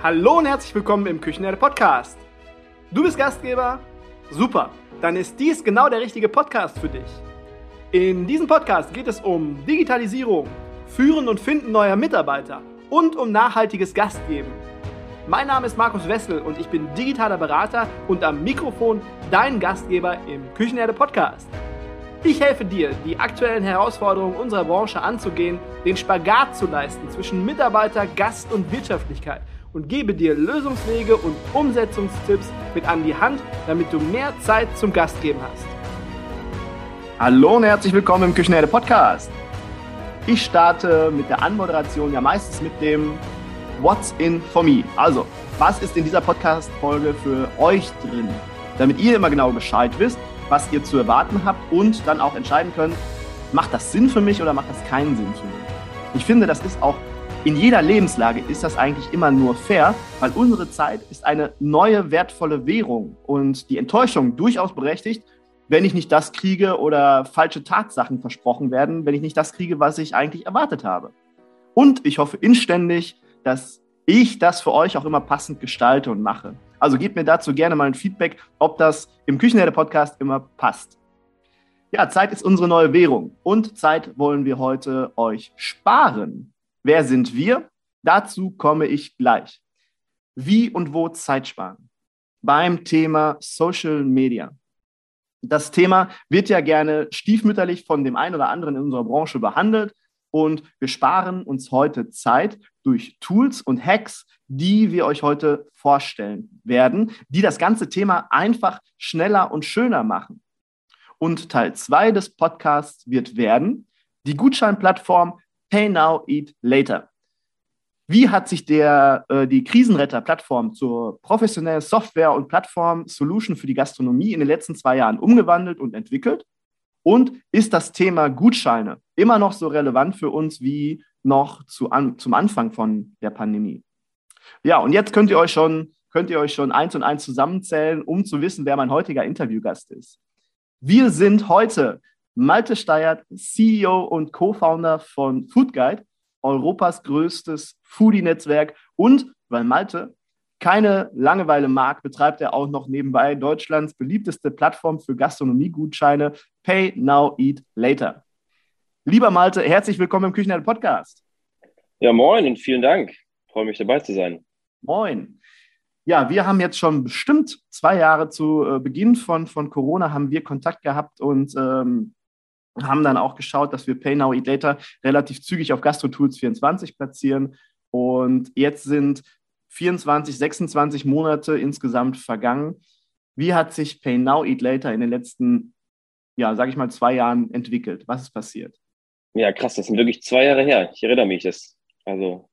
Hallo und herzlich willkommen im Küchenherde Podcast. Du bist Gastgeber? Super, dann ist dies genau der richtige Podcast für dich. In diesem Podcast geht es um Digitalisierung, Führen und Finden neuer Mitarbeiter und um nachhaltiges Gastgeben. Mein Name ist Markus Wessel und ich bin digitaler Berater und am Mikrofon dein Gastgeber im Küchenherde Podcast. Ich helfe dir, die aktuellen Herausforderungen unserer Branche anzugehen, den Spagat zu leisten zwischen Mitarbeiter, Gast und Wirtschaftlichkeit und gebe dir Lösungswege und Umsetzungstipps mit an die Hand, damit du mehr Zeit zum Gastgeben hast. Hallo und herzlich willkommen im Küchenherde Podcast. Ich starte mit der Anmoderation ja meistens mit dem What's in for me. Also, was ist in dieser Podcast-Folge für euch drin? Damit ihr immer genau Bescheid wisst, was ihr zu erwarten habt und dann auch entscheiden könnt, macht das Sinn für mich oder macht das keinen Sinn für mich? Ich finde, das ist auch in jeder Lebenslage ist das eigentlich immer nur fair, weil unsere Zeit ist eine neue wertvolle Währung und die Enttäuschung durchaus berechtigt, wenn ich nicht das kriege oder falsche Tatsachen versprochen werden, wenn ich nicht das kriege, was ich eigentlich erwartet habe. Und ich hoffe inständig, dass ich das für euch auch immer passend gestalte und mache. Also gebt mir dazu gerne mal ein Feedback, ob das im Küchenherde-Podcast immer passt. Ja, Zeit ist unsere neue Währung und Zeit wollen wir heute euch sparen. Wer sind wir? Dazu komme ich gleich. Wie und wo Zeit sparen? Beim Thema Social Media. Das Thema wird ja gerne stiefmütterlich von dem einen oder anderen in unserer Branche behandelt und wir sparen uns heute Zeit durch Tools und Hacks, die wir euch heute vorstellen werden, die das ganze Thema einfach schneller und schöner machen. Und Teil 2 des Podcasts wird werden die Gutscheinplattform Pay Now, Eat Later. Wie hat sich der, äh, die Krisenretter-Plattform zur professionellen Software- und Plattform-Solution für die Gastronomie in den letzten zwei Jahren umgewandelt und entwickelt? Und ist das Thema Gutscheine immer noch so relevant für uns wie noch zu an, zum Anfang von der Pandemie? Ja, und jetzt könnt ihr euch schon, könnt ihr euch schon eins und eins zusammenzählen, um zu wissen, wer mein heutiger Interviewgast ist. Wir sind heute Malte Steyert, CEO und Co-Founder von Food Guide, Europas größtes Foodie-Netzwerk. Und weil Malte keine Langeweile mag, betreibt er auch noch nebenbei Deutschlands beliebteste Plattform für Gastronomiegutscheine, Pay Now, Eat Later. Lieber Malte, herzlich willkommen im Küchenherd Podcast. Ja, moin und vielen Dank. Ich freue mich dabei zu sein. Moin. Ja, wir haben jetzt schon bestimmt zwei Jahre zu äh, Beginn von, von Corona haben wir Kontakt gehabt und ähm, haben dann auch geschaut, dass wir Pay Now Eat Later relativ zügig auf GastroTools 24 platzieren. Und jetzt sind 24, 26 Monate insgesamt vergangen. Wie hat sich Pay Now Eat Later in den letzten, ja, sage ich mal, zwei Jahren entwickelt? Was ist passiert? Ja, krass, das sind wirklich zwei Jahre her. Ich erinnere mich, das, also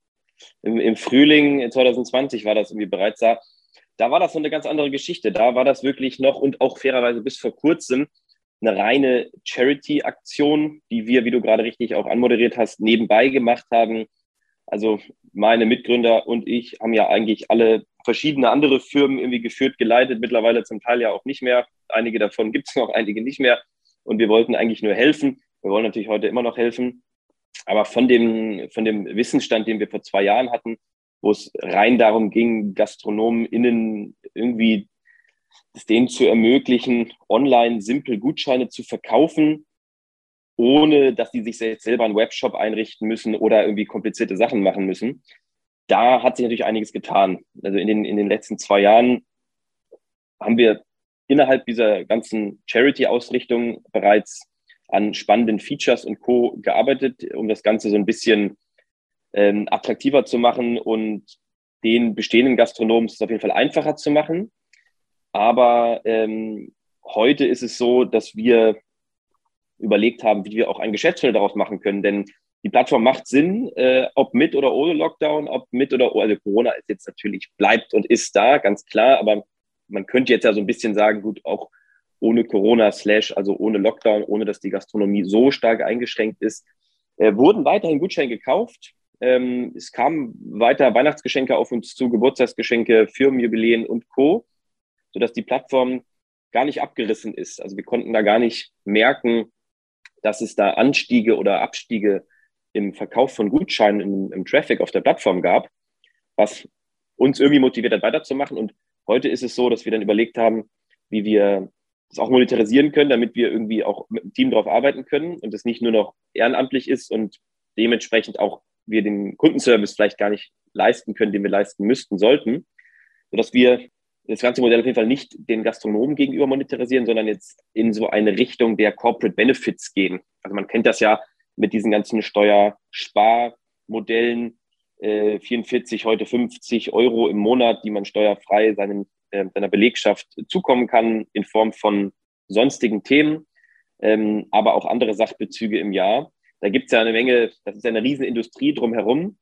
im, im Frühling 2020 war das irgendwie bereits da. Da war das so eine ganz andere Geschichte. Da war das wirklich noch und auch fairerweise bis vor kurzem eine reine Charity-Aktion, die wir, wie du gerade richtig auch anmoderiert hast, nebenbei gemacht haben. Also meine Mitgründer und ich haben ja eigentlich alle verschiedene andere Firmen irgendwie geführt, geleitet, mittlerweile zum Teil ja auch nicht mehr. Einige davon gibt es noch, einige nicht mehr. Und wir wollten eigentlich nur helfen. Wir wollen natürlich heute immer noch helfen. Aber von dem, von dem Wissensstand, den wir vor zwei Jahren hatten, wo es rein darum ging, Gastronomen innen irgendwie es denen zu ermöglichen, online simpel Gutscheine zu verkaufen, ohne dass die sich selber einen Webshop einrichten müssen oder irgendwie komplizierte Sachen machen müssen. Da hat sich natürlich einiges getan. Also in den, in den letzten zwei Jahren haben wir innerhalb dieser ganzen Charity-Ausrichtung bereits an spannenden Features und Co. gearbeitet, um das Ganze so ein bisschen ähm, attraktiver zu machen und den bestehenden Gastronomen es auf jeden Fall einfacher zu machen. Aber ähm, heute ist es so, dass wir überlegt haben, wie wir auch ein Geschäftsmodell daraus machen können. Denn die Plattform macht Sinn, äh, ob mit oder ohne Lockdown, ob mit oder ohne. Also Corona ist jetzt natürlich, bleibt und ist da, ganz klar. Aber man könnte jetzt ja so ein bisschen sagen, gut, auch ohne Corona slash, also ohne Lockdown, ohne dass die Gastronomie so stark eingeschränkt ist, äh, wurden weiterhin Gutscheine gekauft. Ähm, es kamen weiter Weihnachtsgeschenke auf uns zu, Geburtstagsgeschenke, Firmenjubiläen und Co sodass die Plattform gar nicht abgerissen ist. Also wir konnten da gar nicht merken, dass es da Anstiege oder Abstiege im Verkauf von Gutscheinen im, im Traffic auf der Plattform gab, was uns irgendwie motiviert hat, weiterzumachen. Und heute ist es so, dass wir dann überlegt haben, wie wir das auch monetarisieren können, damit wir irgendwie auch mit dem Team darauf arbeiten können und es nicht nur noch ehrenamtlich ist und dementsprechend auch wir den Kundenservice vielleicht gar nicht leisten können, den wir leisten müssten, sollten, sodass wir das ganze Modell auf jeden Fall nicht den Gastronomen gegenüber monetarisieren, sondern jetzt in so eine Richtung der Corporate Benefits gehen. Also man kennt das ja mit diesen ganzen Steuersparmodellen, äh, 44, heute 50 Euro im Monat, die man steuerfrei seinen, äh, seiner Belegschaft zukommen kann in Form von sonstigen Themen, ähm, aber auch andere Sachbezüge im Jahr. Da gibt es ja eine Menge, das ist eine Riesenindustrie drumherum.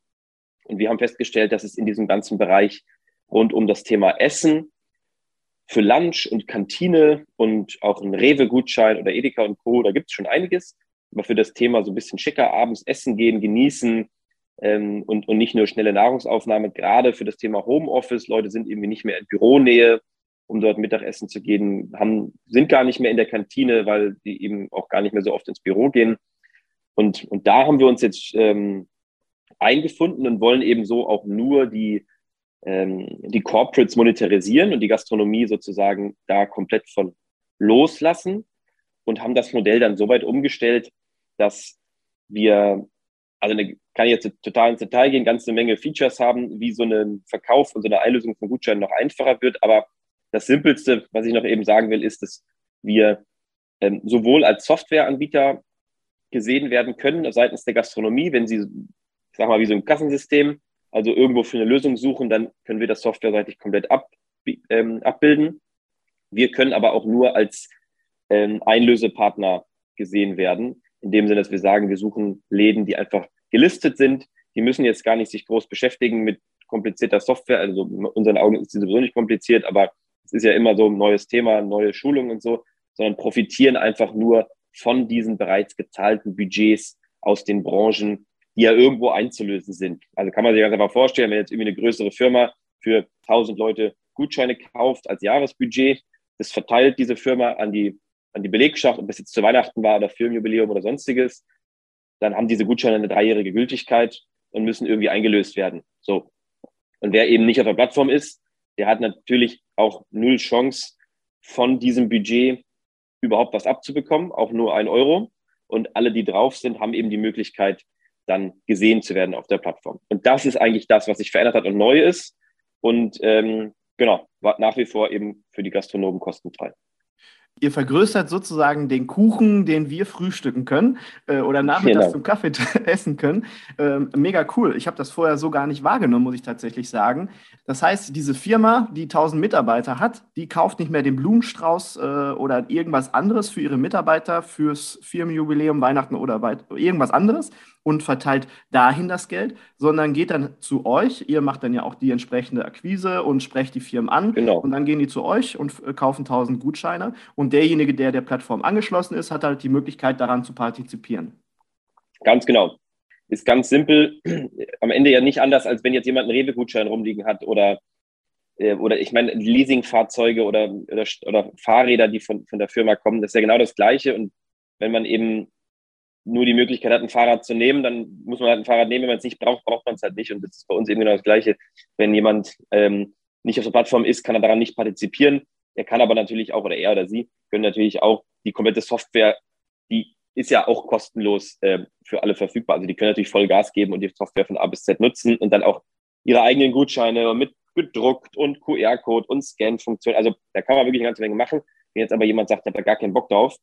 Und wir haben festgestellt, dass es in diesem ganzen Bereich rund um das Thema Essen für Lunch und Kantine und auch ein Rewe-Gutschein oder Edeka und Co., da gibt es schon einiges. Aber für das Thema so ein bisschen schicker abends essen gehen, genießen ähm, und, und nicht nur schnelle Nahrungsaufnahme, gerade für das Thema Homeoffice, Leute sind irgendwie nicht mehr in Büronähe, um dort Mittagessen zu gehen, haben, sind gar nicht mehr in der Kantine, weil die eben auch gar nicht mehr so oft ins Büro gehen. Und, und da haben wir uns jetzt ähm, eingefunden und wollen eben so auch nur die ähm, die Corporates monetarisieren und die Gastronomie sozusagen da komplett von loslassen und haben das Modell dann so weit umgestellt, dass wir, also eine, kann ich jetzt total ins Detail gehen, ganze Menge Features haben, wie so ein Verkauf und so eine Einlösung von Gutscheinen noch einfacher wird. Aber das Simpelste, was ich noch eben sagen will, ist, dass wir ähm, sowohl als Softwareanbieter gesehen werden können seitens der Gastronomie, wenn sie, ich sag mal, wie so ein Kassensystem also irgendwo für eine Lösung suchen, dann können wir das softwareseitig komplett ab, ähm, abbilden. Wir können aber auch nur als ähm, Einlösepartner gesehen werden, in dem Sinne, dass wir sagen, wir suchen Läden, die einfach gelistet sind. Die müssen jetzt gar nicht sich groß beschäftigen mit komplizierter Software. Also in unseren Augen ist sie sowieso nicht kompliziert, aber es ist ja immer so ein neues Thema, neue Schulungen und so, sondern profitieren einfach nur von diesen bereits gezahlten Budgets aus den Branchen, die ja irgendwo einzulösen sind. Also kann man sich ganz einfach vorstellen, wenn jetzt irgendwie eine größere Firma für 1000 Leute Gutscheine kauft als Jahresbudget, das verteilt diese Firma an die, an die Belegschaft, ob es jetzt zu Weihnachten war oder Firmenjubiläum oder sonstiges, dann haben diese Gutscheine eine dreijährige Gültigkeit und müssen irgendwie eingelöst werden. So. Und wer eben nicht auf der Plattform ist, der hat natürlich auch null Chance, von diesem Budget überhaupt was abzubekommen, auch nur ein Euro. Und alle, die drauf sind, haben eben die Möglichkeit, dann gesehen zu werden auf der Plattform. Und das ist eigentlich das, was sich verändert hat und neu ist. Und ähm, genau, war nach wie vor eben für die Gastronomen kostenfrei. Ihr vergrößert sozusagen den Kuchen, den wir frühstücken können äh, oder nachmittags genau. zum Kaffee essen können. Ähm, mega cool. Ich habe das vorher so gar nicht wahrgenommen, muss ich tatsächlich sagen. Das heißt, diese Firma, die 1000 Mitarbeiter hat, die kauft nicht mehr den Blumenstrauß äh, oder irgendwas anderes für ihre Mitarbeiter fürs Firmenjubiläum, Weihnachten oder irgendwas anderes, und verteilt dahin das Geld, sondern geht dann zu euch. Ihr macht dann ja auch die entsprechende Akquise und sprecht die Firmen an. Genau. Und dann gehen die zu euch und äh, kaufen 1000 Gutscheine. Und derjenige, der der Plattform angeschlossen ist, hat halt die Möglichkeit, daran zu partizipieren. Ganz genau. Ist ganz simpel. Am Ende ja nicht anders, als wenn jetzt jemand einen Rewe-Gutschein rumliegen hat oder äh, oder ich meine, Leasingfahrzeuge oder, oder, oder, Fahrräder, die von, von der Firma kommen, das ist ja genau das Gleiche. Und wenn man eben nur die Möglichkeit hat, ein Fahrrad zu nehmen, dann muss man halt ein Fahrrad nehmen. Wenn man es nicht braucht, braucht man es halt nicht. Und das ist bei uns eben genau das Gleiche. Wenn jemand ähm, nicht auf der Plattform ist, kann er daran nicht partizipieren. Er kann aber natürlich auch, oder er oder sie, können natürlich auch die komplette Software, die ist ja auch kostenlos äh, für alle verfügbar. Also die können natürlich voll Gas geben und die Software von A bis Z nutzen und dann auch ihre eigenen Gutscheine mit gedruckt und QR-Code und Scan-Funktion. Also da kann man wirklich eine ganze Menge machen. Wenn jetzt aber jemand sagt, ich habe da gar keinen Bock drauf,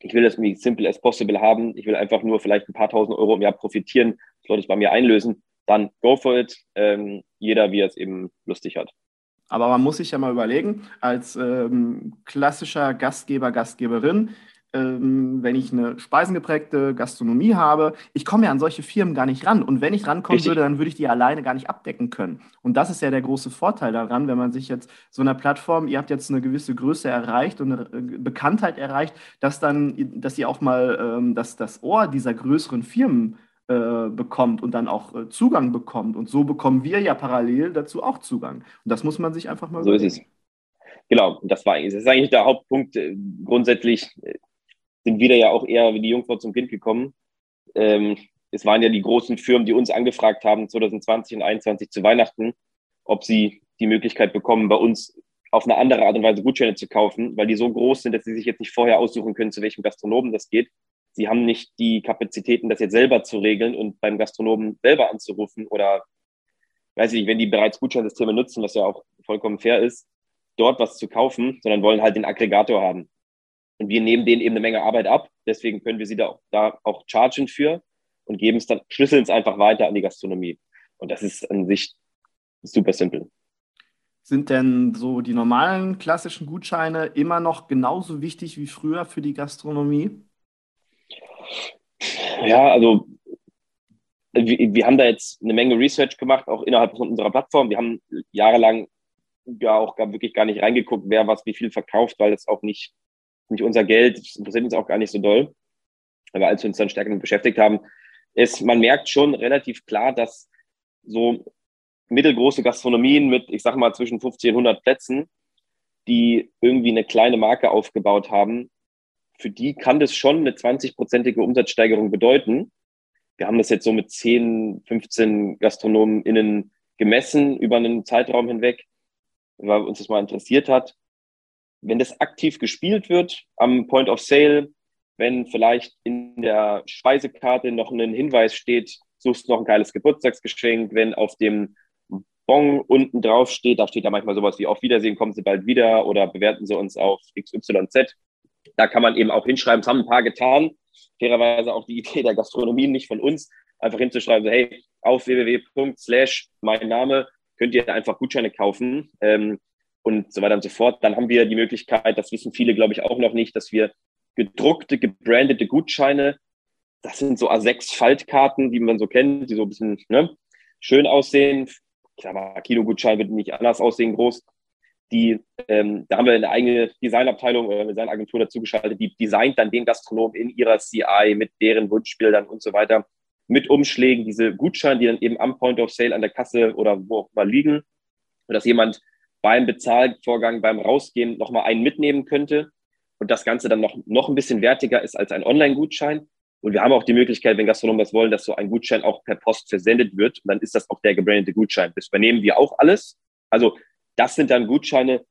ich will das irgendwie simple as possible haben, ich will einfach nur vielleicht ein paar tausend Euro im Jahr profitieren, dass Leute bei mir einlösen, dann go for it. Ähm, jeder, wie er es eben lustig hat. Aber man muss sich ja mal überlegen, als ähm, klassischer Gastgeber, Gastgeberin, ähm, wenn ich eine speisengeprägte Gastronomie habe, ich komme ja an solche Firmen gar nicht ran. Und wenn ich rankommen Richtig. würde, dann würde ich die alleine gar nicht abdecken können. Und das ist ja der große Vorteil daran, wenn man sich jetzt so einer Plattform, ihr habt jetzt eine gewisse Größe erreicht und eine äh, Bekanntheit erreicht, dass dann, dass ihr auch mal ähm, das, das Ohr dieser größeren Firmen äh, bekommt und dann auch äh, Zugang bekommt. Und so bekommen wir ja parallel dazu auch Zugang. Und das muss man sich einfach mal So überlegen. ist es. Genau, das war das ist eigentlich der Hauptpunkt. Äh, grundsätzlich sind wir da ja auch eher wie die Jungfrau zum Kind gekommen. Ähm, es waren ja die großen Firmen, die uns angefragt haben 2020 und 2021 zu Weihnachten ob sie die Möglichkeit bekommen, bei uns auf eine andere Art und Weise Gutscheine zu kaufen, weil die so groß sind, dass sie sich jetzt nicht vorher aussuchen können, zu welchem Gastronomen das geht. Sie haben nicht die Kapazitäten, das jetzt selber zu regeln und beim Gastronomen selber anzurufen oder, weiß ich nicht, wenn die bereits Gutscheinsysteme nutzen, was ja auch vollkommen fair ist, dort was zu kaufen, sondern wollen halt den Aggregator haben. Und wir nehmen denen eben eine Menge Arbeit ab. Deswegen können wir sie da, da auch chargen für und geben es dann, schlüsseln es einfach weiter an die Gastronomie. Und das ist an sich super simpel. Sind denn so die normalen klassischen Gutscheine immer noch genauso wichtig wie früher für die Gastronomie? Ja, also wir, wir haben da jetzt eine Menge Research gemacht, auch innerhalb von unserer Plattform. Wir haben jahrelang ja auch gar, wirklich gar nicht reingeguckt, wer was wie viel verkauft, weil das auch nicht, nicht unser Geld, das interessiert uns auch gar nicht so doll. Aber als wir uns dann stärker damit beschäftigt haben, ist, man merkt schon relativ klar, dass so mittelgroße Gastronomien mit, ich sage mal, zwischen 50 und 100 Plätzen, die irgendwie eine kleine Marke aufgebaut haben, für die kann das schon eine 20-prozentige Umsatzsteigerung bedeuten. Wir haben das jetzt so mit 10, 15 GastronomInnen gemessen über einen Zeitraum hinweg, weil uns das mal interessiert hat. Wenn das aktiv gespielt wird am Point of Sale, wenn vielleicht in der Speisekarte noch ein Hinweis steht, suchst noch ein geiles Geburtstagsgeschenk, wenn auf dem Bon unten drauf steht, da steht ja manchmal sowas wie auf Wiedersehen, kommen Sie bald wieder oder bewerten Sie uns auf XYZ. Da kann man eben auch hinschreiben, es haben ein paar getan. Fairerweise auch die Idee der Gastronomie, nicht von uns, einfach hinzuschreiben, so, hey, auf www.slash mein Name könnt ihr einfach Gutscheine kaufen ähm, und so weiter und so fort. Dann haben wir die Möglichkeit, das wissen viele, glaube ich, auch noch nicht, dass wir gedruckte, gebrandete Gutscheine, das sind so A6-Faltkarten, die man so kennt, die so ein bisschen ne, schön aussehen. Ich sag Kinogutschein wird nicht anders aussehen, groß. Die, ähm, da haben wir eine eigene Designabteilung oder eine Designagentur dazu geschaltet, die designt dann den Gastronom in ihrer CI mit deren Wunschbildern und so weiter, mit Umschlägen, diese Gutscheine, die dann eben am Point of Sale an der Kasse oder wo auch immer liegen, dass jemand beim Bezahlvorgang, beim Rausgehen nochmal einen mitnehmen könnte und das Ganze dann noch, noch ein bisschen wertiger ist als ein Online-Gutschein. Und wir haben auch die Möglichkeit, wenn Gastronomen das wollen, dass so ein Gutschein auch per Post versendet wird. Und dann ist das auch der gebrandete Gutschein. Das übernehmen wir auch alles. Also das sind dann Gutscheine,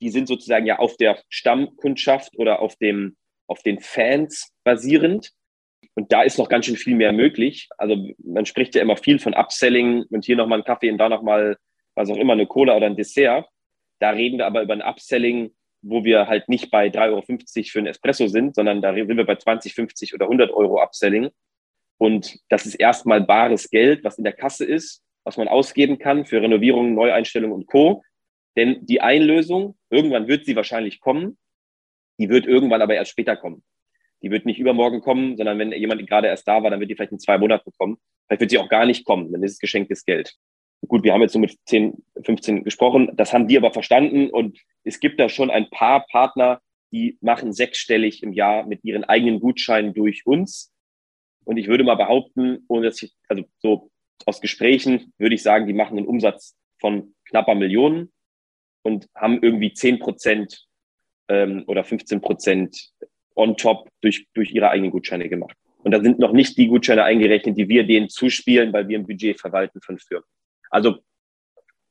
die sind sozusagen ja auf der Stammkundschaft oder auf dem, auf den Fans basierend. Und da ist noch ganz schön viel mehr möglich. Also man spricht ja immer viel von Upselling und hier nochmal ein Kaffee und da nochmal, was auch immer, eine Cola oder ein Dessert. Da reden wir aber über ein Upselling, wo wir halt nicht bei 3,50 Euro für ein Espresso sind, sondern da sind wir bei 20, 50 oder 100 Euro Upselling. Und das ist erstmal bares Geld, was in der Kasse ist, was man ausgeben kann für Renovierungen, Neueinstellungen und Co. Denn die Einlösung, irgendwann wird sie wahrscheinlich kommen, die wird irgendwann aber erst später kommen. Die wird nicht übermorgen kommen, sondern wenn jemand gerade erst da war, dann wird die vielleicht in zwei Monaten kommen. Vielleicht wird sie auch gar nicht kommen, dann ist es geschenktes Geld. Gut, wir haben jetzt so mit 10, 15 gesprochen, das haben die aber verstanden und es gibt da schon ein paar Partner, die machen sechsstellig im Jahr mit ihren eigenen Gutscheinen durch uns. Und ich würde mal behaupten, ohne dass ich, also so aus Gesprächen würde ich sagen, die machen einen Umsatz von knapper Millionen und haben irgendwie 10 Prozent ähm, oder 15 Prozent on top durch, durch ihre eigenen Gutscheine gemacht. Und da sind noch nicht die Gutscheine eingerechnet, die wir denen zuspielen, weil wir ein Budget verwalten von Firmen. Also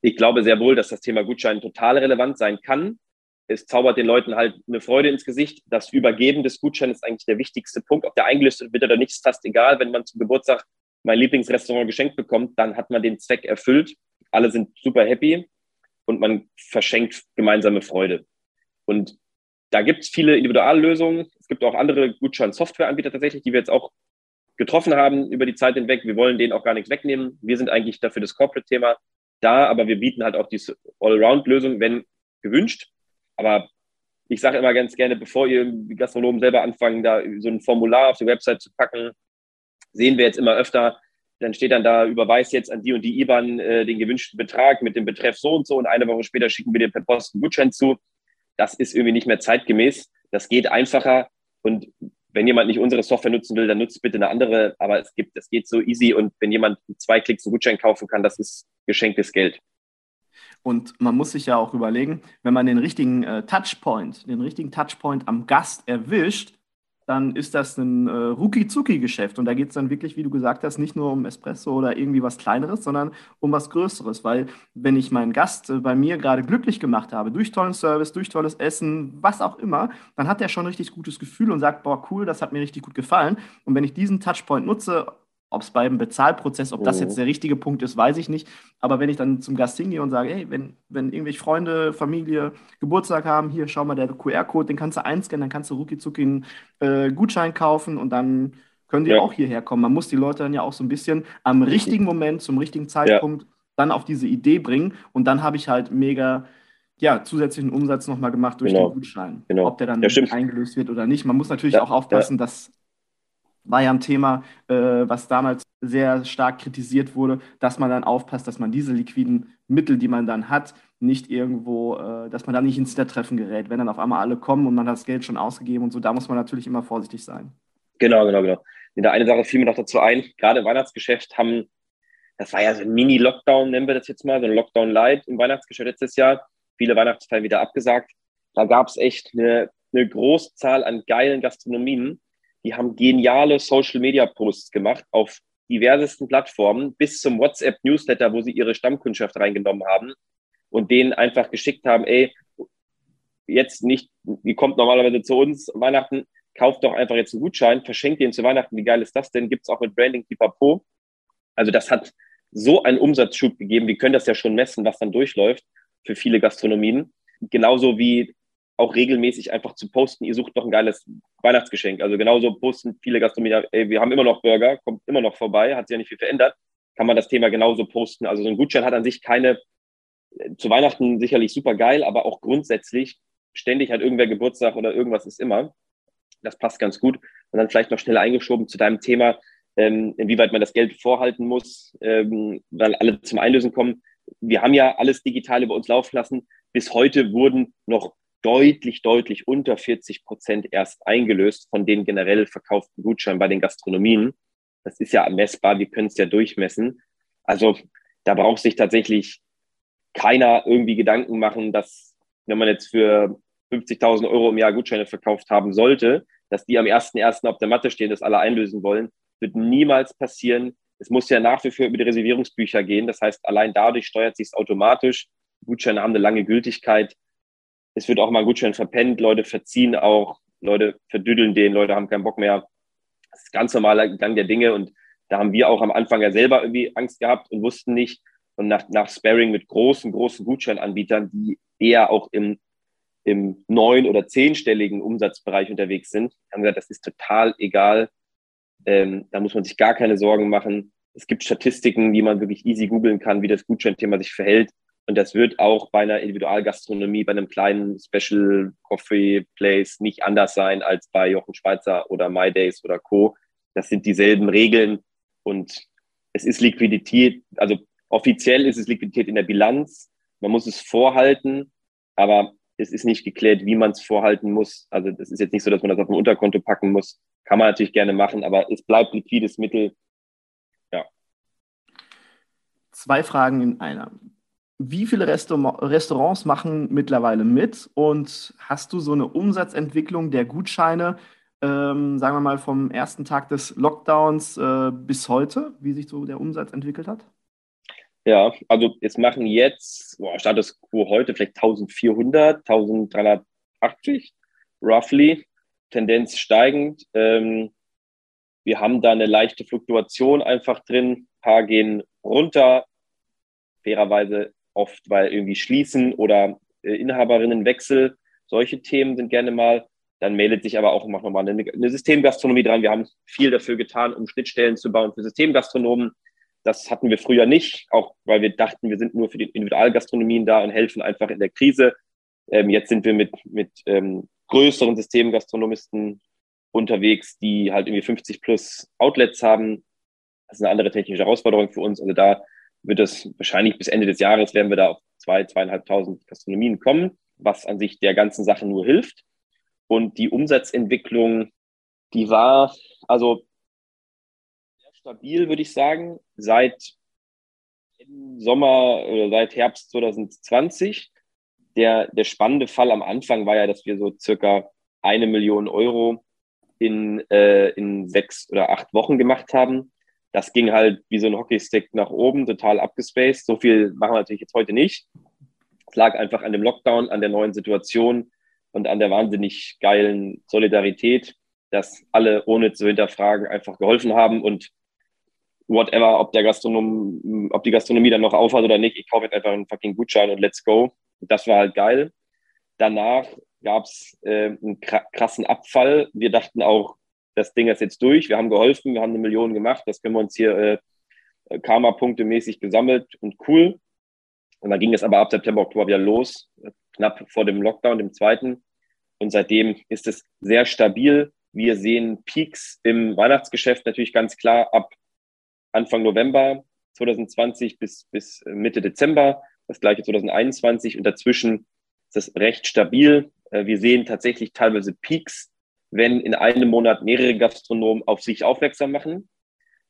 ich glaube sehr wohl, dass das Thema Gutschein total relevant sein kann. Es zaubert den Leuten halt eine Freude ins Gesicht. Das Übergeben des Gutscheins ist eigentlich der wichtigste Punkt. Ob der eingelöst wird oder nicht, ist fast egal. Wenn man zum Geburtstag mein Lieblingsrestaurant geschenkt bekommt, dann hat man den Zweck erfüllt. Alle sind super happy und man verschenkt gemeinsame Freude. Und da gibt es viele Individuallösungen. Es gibt auch andere Gutschein-Software-Anbieter tatsächlich, die wir jetzt auch getroffen haben über die Zeit hinweg. Wir wollen denen auch gar nichts wegnehmen. Wir sind eigentlich dafür das Corporate-Thema da, aber wir bieten halt auch die Allround-Lösung, wenn gewünscht. Aber ich sage immer ganz gerne, bevor ihr Gastronomen selber anfangen, da so ein Formular auf die Website zu packen, sehen wir jetzt immer öfter, dann steht dann da, überweist jetzt an die und die IBAN äh, den gewünschten Betrag mit dem Betreff so und so und eine Woche später schicken wir dir per Post einen Gutschein zu. Das ist irgendwie nicht mehr zeitgemäß. Das geht einfacher und wenn jemand nicht unsere Software nutzen will, dann nutzt bitte eine andere. Aber es gibt, es geht so easy und wenn jemand zwei Klicks einen Gutschein kaufen kann, das ist geschenktes Geld. Und man muss sich ja auch überlegen, wenn man den richtigen äh, Touchpoint, den richtigen Touchpoint am Gast erwischt, dann ist das ein äh, Ruki-Zuki-Geschäft. Und da geht es dann wirklich, wie du gesagt hast, nicht nur um Espresso oder irgendwie was Kleineres, sondern um was Größeres. Weil wenn ich meinen Gast äh, bei mir gerade glücklich gemacht habe, durch tollen Service, durch tolles Essen, was auch immer, dann hat er schon ein richtig gutes Gefühl und sagt, boah, cool, das hat mir richtig gut gefallen. Und wenn ich diesen Touchpoint nutze, ob es beim Bezahlprozess, ob das jetzt mhm. der richtige Punkt ist, weiß ich nicht. Aber wenn ich dann zum Gast hingehe und sage, hey, wenn, wenn irgendwelche Freunde, Familie Geburtstag haben, hier, schau mal, der QR-Code, den kannst du einscannen, dann kannst du rucki einen äh, Gutschein kaufen und dann können die ja. auch hierher kommen. Man muss die Leute dann ja auch so ein bisschen am richtigen Moment, zum richtigen Zeitpunkt ja. dann auf diese Idee bringen. Und dann habe ich halt mega ja, zusätzlichen Umsatz nochmal gemacht durch genau. den Gutschein. Genau. Ob der dann ja, eingelöst wird oder nicht. Man muss natürlich auch aufpassen, dass war ja ein Thema, äh, was damals sehr stark kritisiert wurde, dass man dann aufpasst, dass man diese liquiden Mittel, die man dann hat, nicht irgendwo, äh, dass man da nicht ins Treffen gerät, wenn dann auf einmal alle kommen und man hat das Geld schon ausgegeben und so, da muss man natürlich immer vorsichtig sein. Genau, genau, genau. In der eine Sache fiel mir noch dazu ein, gerade im Weihnachtsgeschäft haben, das war ja so ein Mini-Lockdown, nennen wir das jetzt mal, so ein Lockdown-Light im Weihnachtsgeschäft letztes Jahr, viele Weihnachtsfeiern wieder abgesagt. Da gab es echt eine, eine große Zahl an geilen Gastronomien, die haben geniale Social-Media-Posts gemacht auf diversesten Plattformen bis zum WhatsApp-Newsletter, wo sie ihre Stammkundschaft reingenommen haben und denen einfach geschickt haben, ey, jetzt nicht, die kommt normalerweise zu uns Weihnachten, kauft doch einfach jetzt einen Gutschein, verschenkt den zu Weihnachten, wie geil ist das denn? Gibt es auch mit Branding Pipapo. Also das hat so einen Umsatzschub gegeben, wir können das ja schon messen, was dann durchläuft für viele Gastronomien. Genauso wie auch regelmäßig einfach zu posten, ihr sucht doch ein geiles Weihnachtsgeschenk. Also genauso posten viele Gastronomien, ey, wir haben immer noch Burger, kommt immer noch vorbei, hat sich ja nicht viel verändert, kann man das Thema genauso posten. Also so ein Gutschein hat an sich keine, zu Weihnachten sicherlich super geil, aber auch grundsätzlich ständig hat irgendwer Geburtstag oder irgendwas ist immer. Das passt ganz gut. Und dann vielleicht noch schnell eingeschoben zu deinem Thema, ähm, inwieweit man das Geld vorhalten muss, ähm, weil alle zum Einlösen kommen. Wir haben ja alles digital über uns laufen lassen. Bis heute wurden noch deutlich, deutlich unter 40 Prozent erst eingelöst von den generell verkauften Gutscheinen bei den Gastronomien. Das ist ja messbar, wir können es ja durchmessen. Also da braucht sich tatsächlich keiner irgendwie Gedanken machen, dass wenn man jetzt für 50.000 Euro im Jahr Gutscheine verkauft haben sollte, dass die am 1.1. auf der Matte stehen, das alle einlösen wollen, wird niemals passieren. Es muss ja nach wie vor über die Reservierungsbücher gehen. Das heißt, allein dadurch steuert sich es automatisch. Gutscheine haben eine lange Gültigkeit es wird auch mal ein Gutschein verpennt, Leute verziehen auch, Leute verdüdeln den, Leute haben keinen Bock mehr. Das ist ganz normaler Gang der Dinge und da haben wir auch am Anfang ja selber irgendwie Angst gehabt und wussten nicht. Und nach, nach Sparing mit großen, großen Gutscheinanbietern, die eher auch im, im neun- oder zehnstelligen Umsatzbereich unterwegs sind, haben gesagt, das ist total egal. Ähm, da muss man sich gar keine Sorgen machen. Es gibt Statistiken, die man wirklich easy googeln kann, wie das Gutscheinthema sich verhält. Und das wird auch bei einer Individualgastronomie, bei einem kleinen Special Coffee Place nicht anders sein als bei Jochen Schweizer oder My Days oder Co. Das sind dieselben Regeln und es ist Liquidität, also offiziell ist es Liquidität in der Bilanz. Man muss es vorhalten, aber es ist nicht geklärt, wie man es vorhalten muss. Also das ist jetzt nicht so, dass man das auf ein Unterkonto packen muss. Kann man natürlich gerne machen, aber es bleibt liquides Mittel. Ja. Zwei Fragen in einer wie viele Restaurants machen mittlerweile mit und hast du so eine Umsatzentwicklung der Gutscheine, ähm, sagen wir mal vom ersten Tag des Lockdowns äh, bis heute, wie sich so der Umsatz entwickelt hat? Ja, also es machen jetzt, boah, Status quo heute vielleicht 1400, 1380, roughly, Tendenz steigend. Ähm, wir haben da eine leichte Fluktuation einfach drin. Ein paar gehen runter. Fairerweise oft, weil irgendwie schließen oder äh, Inhaberinnenwechsel, solche Themen sind gerne mal. Dann meldet sich aber auch nochmal eine, eine Systemgastronomie dran. Wir haben viel dafür getan, um Schnittstellen zu bauen für Systemgastronomen. Das hatten wir früher nicht, auch weil wir dachten, wir sind nur für die Individualgastronomien da und helfen einfach in der Krise. Ähm, jetzt sind wir mit, mit ähm, größeren Systemgastronomisten unterwegs, die halt irgendwie 50 plus Outlets haben. Das ist eine andere technische Herausforderung für uns. Also da wird es wahrscheinlich bis Ende des Jahres werden wir da auf zwei, zweieinhalbtausend Gastronomien kommen, was an sich der ganzen Sache nur hilft. Und die Umsatzentwicklung, die war also sehr stabil, würde ich sagen, seit Sommer oder seit Herbst 2020. Der, der spannende Fall am Anfang war ja, dass wir so circa eine Million Euro in, äh, in sechs oder acht Wochen gemacht haben. Das ging halt wie so ein Hockeystick nach oben, total abgespaced. So viel machen wir natürlich jetzt heute nicht. Es lag einfach an dem Lockdown, an der neuen Situation und an der wahnsinnig geilen Solidarität, dass alle ohne zu hinterfragen einfach geholfen haben und whatever, ob der Gastronom, ob die Gastronomie dann noch aufhat oder nicht, ich kaufe jetzt einfach einen fucking Gutschein und let's go. Das war halt geil. Danach gab es äh, einen krassen Abfall. Wir dachten auch, das Ding ist jetzt durch. Wir haben geholfen, wir haben eine Million gemacht. Das können wir uns hier äh, Karma-Punkte mäßig gesammelt und cool. Und dann ging es aber ab September, Oktober wieder los, knapp vor dem Lockdown, dem zweiten. Und seitdem ist es sehr stabil. Wir sehen Peaks im Weihnachtsgeschäft natürlich ganz klar ab Anfang November 2020 bis, bis Mitte Dezember. Das gleiche 2021. Und dazwischen ist es recht stabil. Äh, wir sehen tatsächlich teilweise Peaks, wenn in einem Monat mehrere Gastronomen auf sich aufmerksam machen.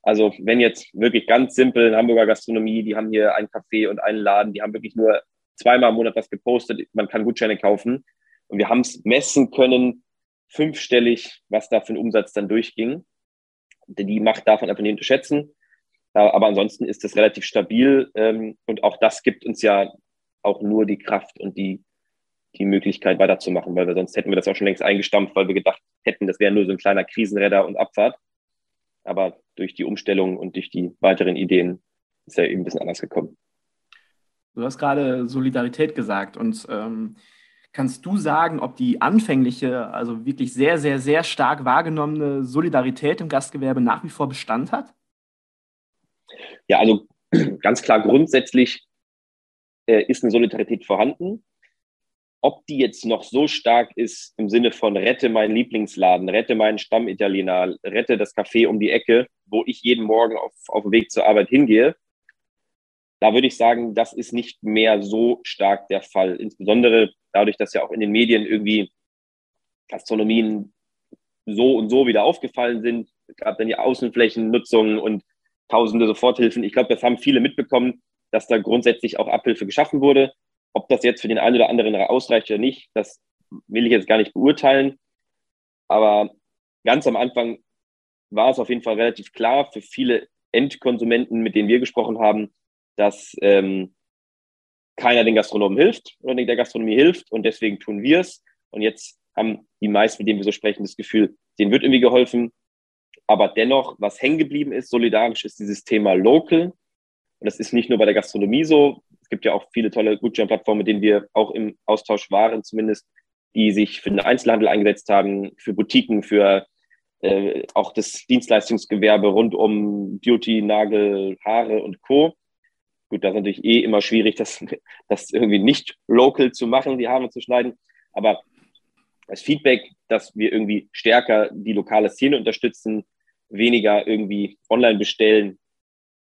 Also wenn jetzt wirklich ganz simpel in Hamburger Gastronomie, die haben hier ein Café und einen Laden, die haben wirklich nur zweimal im Monat was gepostet, man kann Gutscheine kaufen. Und wir haben es messen können, fünfstellig, was da für ein Umsatz dann durchging. Die Macht davon einfach nicht unterschätzen. Aber ansonsten ist das relativ stabil. Ähm, und auch das gibt uns ja auch nur die Kraft und die, die Möglichkeit weiterzumachen, weil wir sonst hätten wir das auch schon längst eingestampft, weil wir gedacht hätten, das wäre nur so ein kleiner Krisenräder und Abfahrt. Aber durch die Umstellung und durch die weiteren Ideen ist er eben ein bisschen anders gekommen. Du hast gerade Solidarität gesagt und ähm, kannst du sagen, ob die anfängliche, also wirklich sehr, sehr, sehr stark wahrgenommene Solidarität im Gastgewerbe nach wie vor Bestand hat? Ja, also ganz klar grundsätzlich äh, ist eine Solidarität vorhanden. Ob die jetzt noch so stark ist im Sinne von rette meinen Lieblingsladen, rette meinen Stammitaliener, rette das Café um die Ecke, wo ich jeden Morgen auf, auf dem Weg zur Arbeit hingehe, da würde ich sagen, das ist nicht mehr so stark der Fall. Insbesondere dadurch, dass ja auch in den Medien irgendwie Gastronomien so und so wieder aufgefallen sind. Es gab dann die Außenflächennutzung und tausende Soforthilfen. Ich glaube, das haben viele mitbekommen, dass da grundsätzlich auch Abhilfe geschaffen wurde. Ob das jetzt für den einen oder anderen ausreicht oder nicht, das will ich jetzt gar nicht beurteilen. Aber ganz am Anfang war es auf jeden Fall relativ klar für viele Endkonsumenten, mit denen wir gesprochen haben, dass ähm, keiner den Gastronomen hilft oder der Gastronomie hilft und deswegen tun wir es. Und jetzt haben die meisten, mit denen wir so sprechen, das Gefühl, denen wird irgendwie geholfen. Aber dennoch, was hängen geblieben ist, solidarisch ist dieses Thema Local. Und das ist nicht nur bei der Gastronomie so. Gibt ja auch viele tolle Gutschein-Plattformen, mit denen wir auch im Austausch waren, zumindest, die sich für den Einzelhandel eingesetzt haben, für Boutiquen, für äh, auch das Dienstleistungsgewerbe rund um Beauty, Nagel, Haare und Co. Gut, das ist natürlich eh immer schwierig, das, das irgendwie nicht local zu machen, die Haare zu schneiden. Aber das Feedback, dass wir irgendwie stärker die lokale Szene unterstützen, weniger irgendwie online bestellen,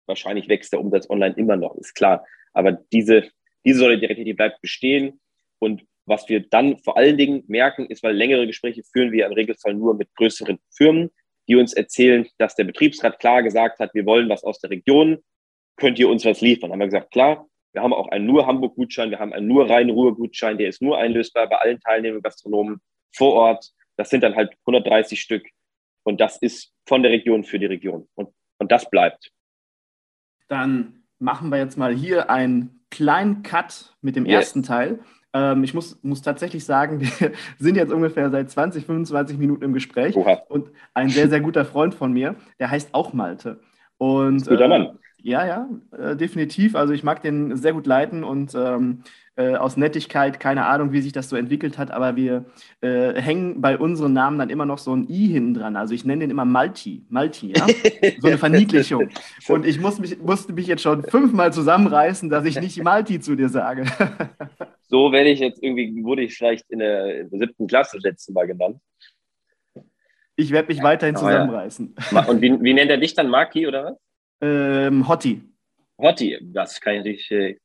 wahrscheinlich wächst der Umsatz online immer noch, ist klar. Aber diese, diese Solidarität, die bleibt bestehen. Und was wir dann vor allen Dingen merken, ist, weil längere Gespräche führen wir im Regelfall nur mit größeren Firmen, die uns erzählen, dass der Betriebsrat klar gesagt hat, wir wollen was aus der Region, könnt ihr uns was liefern? Haben wir gesagt, klar, wir haben auch einen nur Hamburg-Gutschein, wir haben einen nur Rhein-Ruhr-Gutschein, der ist nur einlösbar bei allen teilnehmenden Gastronomen vor Ort. Das sind dann halt 130 Stück und das ist von der Region für die Region und, und das bleibt. Dann machen wir jetzt mal hier einen kleinen Cut mit dem yes. ersten Teil. Ähm, ich muss, muss tatsächlich sagen, wir sind jetzt ungefähr seit 20, 25 Minuten im Gespräch. Oha. Und ein sehr, sehr guter Freund von mir, der heißt auch Malte. Und, guter Mann. Ja, ja, äh, definitiv. Also ich mag den sehr gut leiten und ähm, äh, aus Nettigkeit, keine Ahnung, wie sich das so entwickelt hat, aber wir äh, hängen bei unseren Namen dann immer noch so ein I hinten dran. Also ich nenne den immer Malti, Malti, ja? So eine Verniedlichung. Und ich muss mich, musste mich jetzt schon fünfmal zusammenreißen, dass ich nicht Malti zu dir sage. so werde ich jetzt irgendwie, wurde ich vielleicht in der, in der siebten Klasse das letzte Mal genannt. Ich werde mich weiterhin zusammenreißen. Ja. Und wie, wie nennt er dich dann, Maki oder was? Ähm, Hotti. Hotti, das kann ich natürlich. Äh,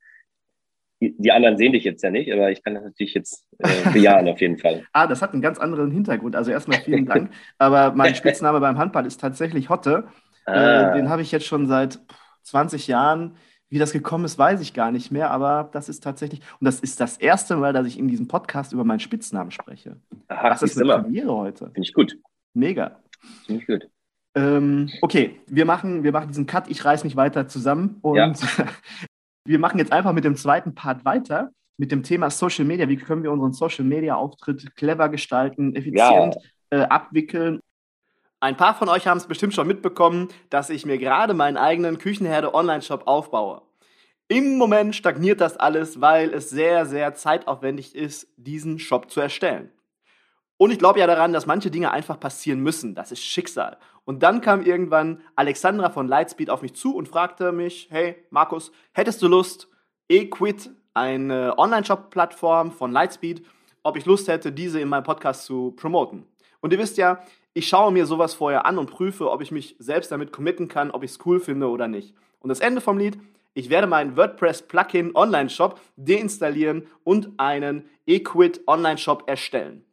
die anderen sehen dich jetzt ja nicht, aber ich kann das natürlich jetzt äh, bejahen auf jeden Fall. ah, das hat einen ganz anderen Hintergrund. Also erstmal vielen Dank. aber mein Spitzname beim Handball ist tatsächlich Hotte. Ah. Äh, den habe ich jetzt schon seit 20 Jahren. Wie das gekommen ist, weiß ich gar nicht mehr, aber das ist tatsächlich, und das ist das erste Mal, dass ich in diesem Podcast über meinen Spitznamen spreche. Aha, das ist eine Premiere heute. Finde ich gut. Mega. Ziemlich gut. Ähm, okay, wir machen, wir machen diesen Cut. Ich reiß mich weiter zusammen und ja. wir machen jetzt einfach mit dem zweiten Part weiter, mit dem Thema Social Media. Wie können wir unseren Social Media Auftritt clever gestalten, effizient ja. äh, abwickeln? Ein paar von euch haben es bestimmt schon mitbekommen, dass ich mir gerade meinen eigenen Küchenherde Online-Shop aufbaue. Im Moment stagniert das alles, weil es sehr, sehr zeitaufwendig ist, diesen Shop zu erstellen. Und ich glaube ja daran, dass manche Dinge einfach passieren müssen. Das ist Schicksal. Und dann kam irgendwann Alexandra von Lightspeed auf mich zu und fragte mich, hey Markus, hättest du Lust, eQuit, eine Online-Shop-Plattform von Lightspeed, ob ich Lust hätte, diese in meinem Podcast zu promoten? Und ihr wisst ja, ich schaue mir sowas vorher an und prüfe, ob ich mich selbst damit committen kann, ob ich es cool finde oder nicht. Und das Ende vom Lied, ich werde meinen WordPress Plugin Online Shop deinstallieren und einen eQuit Online Shop erstellen.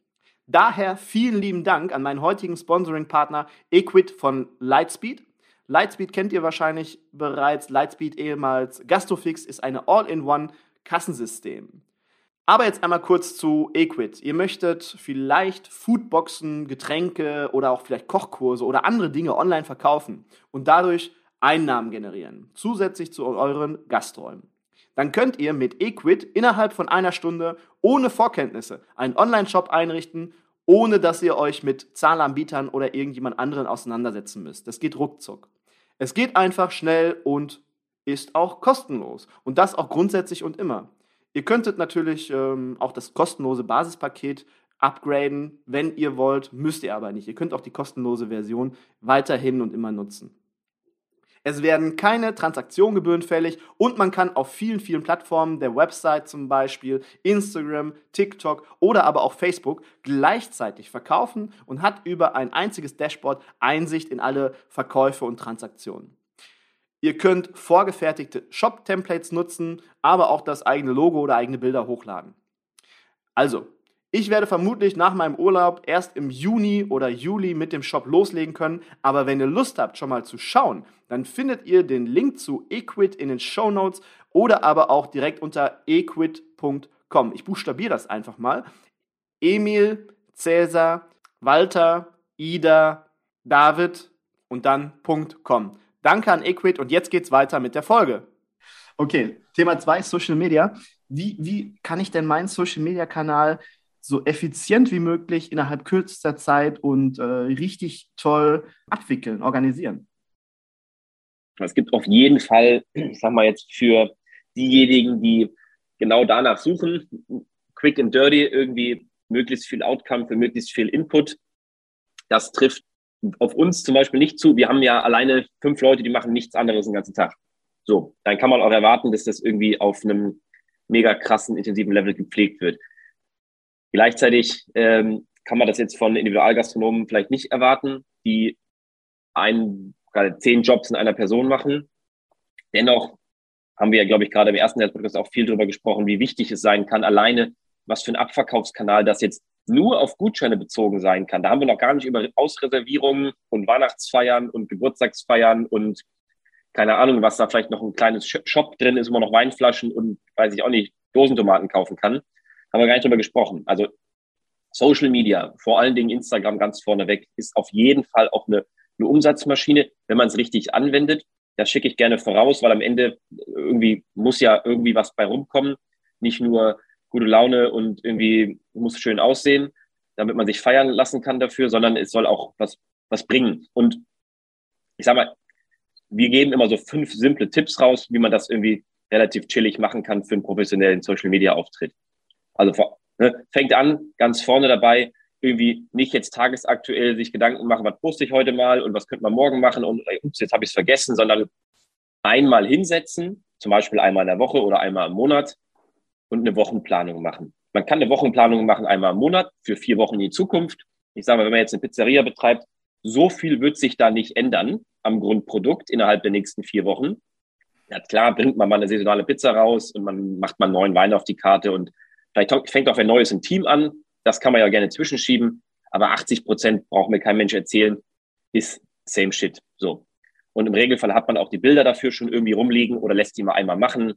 Daher vielen lieben Dank an meinen heutigen Sponsoring-Partner Equid von Lightspeed. Lightspeed kennt ihr wahrscheinlich bereits. Lightspeed ehemals Gastofix ist eine All-in-One Kassensystem. Aber jetzt einmal kurz zu Equid. Ihr möchtet vielleicht Foodboxen, Getränke oder auch vielleicht Kochkurse oder andere Dinge online verkaufen und dadurch Einnahmen generieren, zusätzlich zu euren Gasträumen dann könnt ihr mit Equid innerhalb von einer Stunde ohne Vorkenntnisse einen Online-Shop einrichten, ohne dass ihr euch mit Zahlanbietern oder irgendjemand anderen auseinandersetzen müsst. Das geht ruckzuck. Es geht einfach schnell und ist auch kostenlos. Und das auch grundsätzlich und immer. Ihr könntet natürlich ähm, auch das kostenlose Basispaket upgraden, wenn ihr wollt, müsst ihr aber nicht. Ihr könnt auch die kostenlose Version weiterhin und immer nutzen. Es werden keine Transaktiongebühren fällig und man kann auf vielen, vielen Plattformen der Website zum Beispiel, Instagram, TikTok oder aber auch Facebook gleichzeitig verkaufen und hat über ein einziges Dashboard Einsicht in alle Verkäufe und Transaktionen. Ihr könnt vorgefertigte Shop-Templates nutzen, aber auch das eigene Logo oder eigene Bilder hochladen. Also, ich werde vermutlich nach meinem Urlaub erst im Juni oder Juli mit dem Shop loslegen können, aber wenn ihr Lust habt, schon mal zu schauen, dann findet ihr den Link zu Equid in den Show Notes oder aber auch direkt unter equid.com. Ich buchstabiere das einfach mal. Emil, Cäsar, Walter, Ida, David und dann .com. Danke an Equid und jetzt geht's weiter mit der Folge. Okay, Thema 2, Social Media. Wie, wie kann ich denn meinen Social Media Kanal so effizient wie möglich innerhalb kürzester Zeit und äh, richtig toll abwickeln, organisieren? Es gibt auf jeden Fall, ich sag mal jetzt für diejenigen, die genau danach suchen, quick and dirty, irgendwie möglichst viel Outcome für möglichst viel Input. Das trifft auf uns zum Beispiel nicht zu. Wir haben ja alleine fünf Leute, die machen nichts anderes den ganzen Tag. So, dann kann man auch erwarten, dass das irgendwie auf einem mega krassen, intensiven Level gepflegt wird. Gleichzeitig ähm, kann man das jetzt von Individualgastronomen vielleicht nicht erwarten, die ein, gerade zehn Jobs in einer Person machen. Dennoch haben wir ja, glaube ich, gerade im ersten Podcast auch viel darüber gesprochen, wie wichtig es sein kann, alleine was für ein Abverkaufskanal das jetzt nur auf Gutscheine bezogen sein kann. Da haben wir noch gar nicht über Ausreservierungen und Weihnachtsfeiern und Geburtstagsfeiern und keine Ahnung, was da vielleicht noch ein kleines Shop drin ist, wo man noch Weinflaschen und weiß ich auch nicht, Dosentomaten kaufen kann haben wir gar nicht drüber gesprochen. Also Social Media, vor allen Dingen Instagram ganz vorneweg, ist auf jeden Fall auch eine, eine Umsatzmaschine, wenn man es richtig anwendet. Das schicke ich gerne voraus, weil am Ende irgendwie muss ja irgendwie was bei rumkommen. Nicht nur gute Laune und irgendwie muss schön aussehen, damit man sich feiern lassen kann dafür, sondern es soll auch was, was bringen. Und ich sag mal, wir geben immer so fünf simple Tipps raus, wie man das irgendwie relativ chillig machen kann für einen professionellen Social Media Auftritt. Also ne, fängt an, ganz vorne dabei, irgendwie nicht jetzt tagesaktuell sich Gedanken machen, was poste ich heute mal und was könnte man morgen machen und ups, jetzt habe ich es vergessen, sondern einmal hinsetzen, zum Beispiel einmal in der Woche oder einmal im Monat und eine Wochenplanung machen. Man kann eine Wochenplanung machen, einmal im Monat für vier Wochen in die Zukunft. Ich sage mal, wenn man jetzt eine Pizzeria betreibt, so viel wird sich da nicht ändern am Grundprodukt innerhalb der nächsten vier Wochen. Ja, klar, bringt man mal eine saisonale Pizza raus und man macht mal einen neuen Wein auf die Karte und Vielleicht fängt auch ein neues im Team an. Das kann man ja gerne zwischenschieben. Aber 80 Prozent braucht mir kein Mensch erzählen, ist same shit. So. Und im Regelfall hat man auch die Bilder dafür schon irgendwie rumliegen oder lässt die mal einmal machen.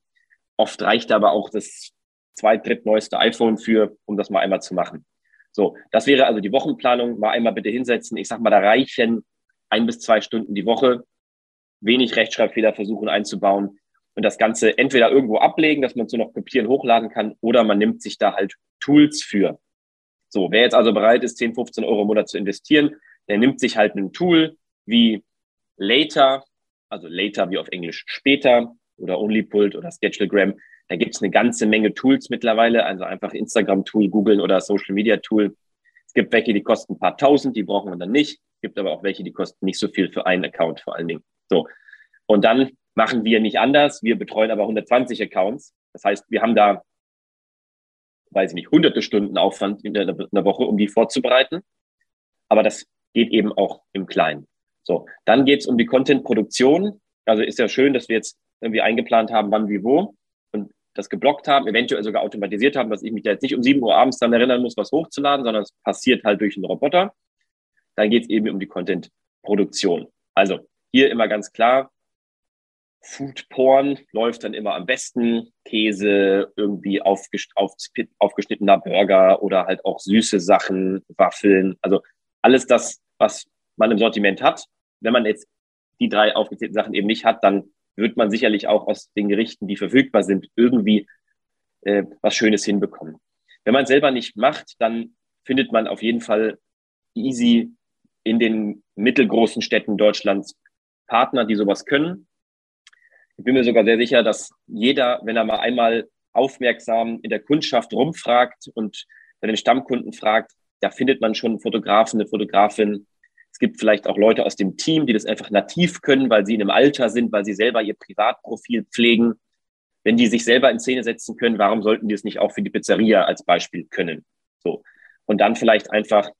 Oft reicht aber auch das zweit, dritt neueste iPhone für, um das mal einmal zu machen. So, das wäre also die Wochenplanung. Mal einmal bitte hinsetzen. Ich sag mal, da reichen ein bis zwei Stunden die Woche. Wenig Rechtschreibfehler versuchen einzubauen und das Ganze entweder irgendwo ablegen, dass man es so noch kopieren, hochladen kann, oder man nimmt sich da halt Tools für. So, wer jetzt also bereit ist, 10, 15 Euro im Monat zu investieren, der nimmt sich halt ein Tool wie Later, also Later wie auf Englisch später oder OnlyPult oder Schedulegram. Da gibt es eine ganze Menge Tools mittlerweile, also einfach Instagram-Tool, googeln oder Social-Media-Tool. Es gibt welche, die kosten ein paar tausend, die brauchen wir dann nicht. Es gibt aber auch welche, die kosten nicht so viel für einen Account vor allen Dingen. So. Und dann machen wir nicht anders. Wir betreuen aber 120 Accounts. Das heißt, wir haben da, weiß ich nicht, hunderte Stunden Aufwand in der, in der Woche, um die vorzubereiten. Aber das geht eben auch im Kleinen. So, dann geht es um die Content-Produktion. Also ist ja schön, dass wir jetzt irgendwie eingeplant haben, wann, wie, wo und das geblockt haben, eventuell sogar automatisiert haben, dass ich mich da jetzt nicht um 7 Uhr abends dann erinnern muss, was hochzuladen, sondern es passiert halt durch einen Roboter. Dann geht es eben um die Content-Produktion. Also hier immer ganz klar, Food Porn läuft dann immer am besten. Käse, irgendwie aufgeschnittener Burger oder halt auch süße Sachen, Waffeln. Also alles das, was man im Sortiment hat. Wenn man jetzt die drei aufgezählten Sachen eben nicht hat, dann wird man sicherlich auch aus den Gerichten, die verfügbar sind, irgendwie äh, was Schönes hinbekommen. Wenn man selber nicht macht, dann findet man auf jeden Fall easy in den mittelgroßen Städten Deutschlands Partner, die sowas können. Ich bin mir sogar sehr sicher, dass jeder, wenn er mal einmal aufmerksam in der Kundschaft rumfragt und bei den Stammkunden fragt, da findet man schon einen Fotografen, eine Fotografin, es gibt vielleicht auch Leute aus dem Team, die das einfach nativ können, weil sie in einem Alter sind, weil sie selber ihr Privatprofil pflegen. Wenn die sich selber in Szene setzen können, warum sollten die es nicht auch für die Pizzeria als Beispiel können? So. Und dann vielleicht einfach,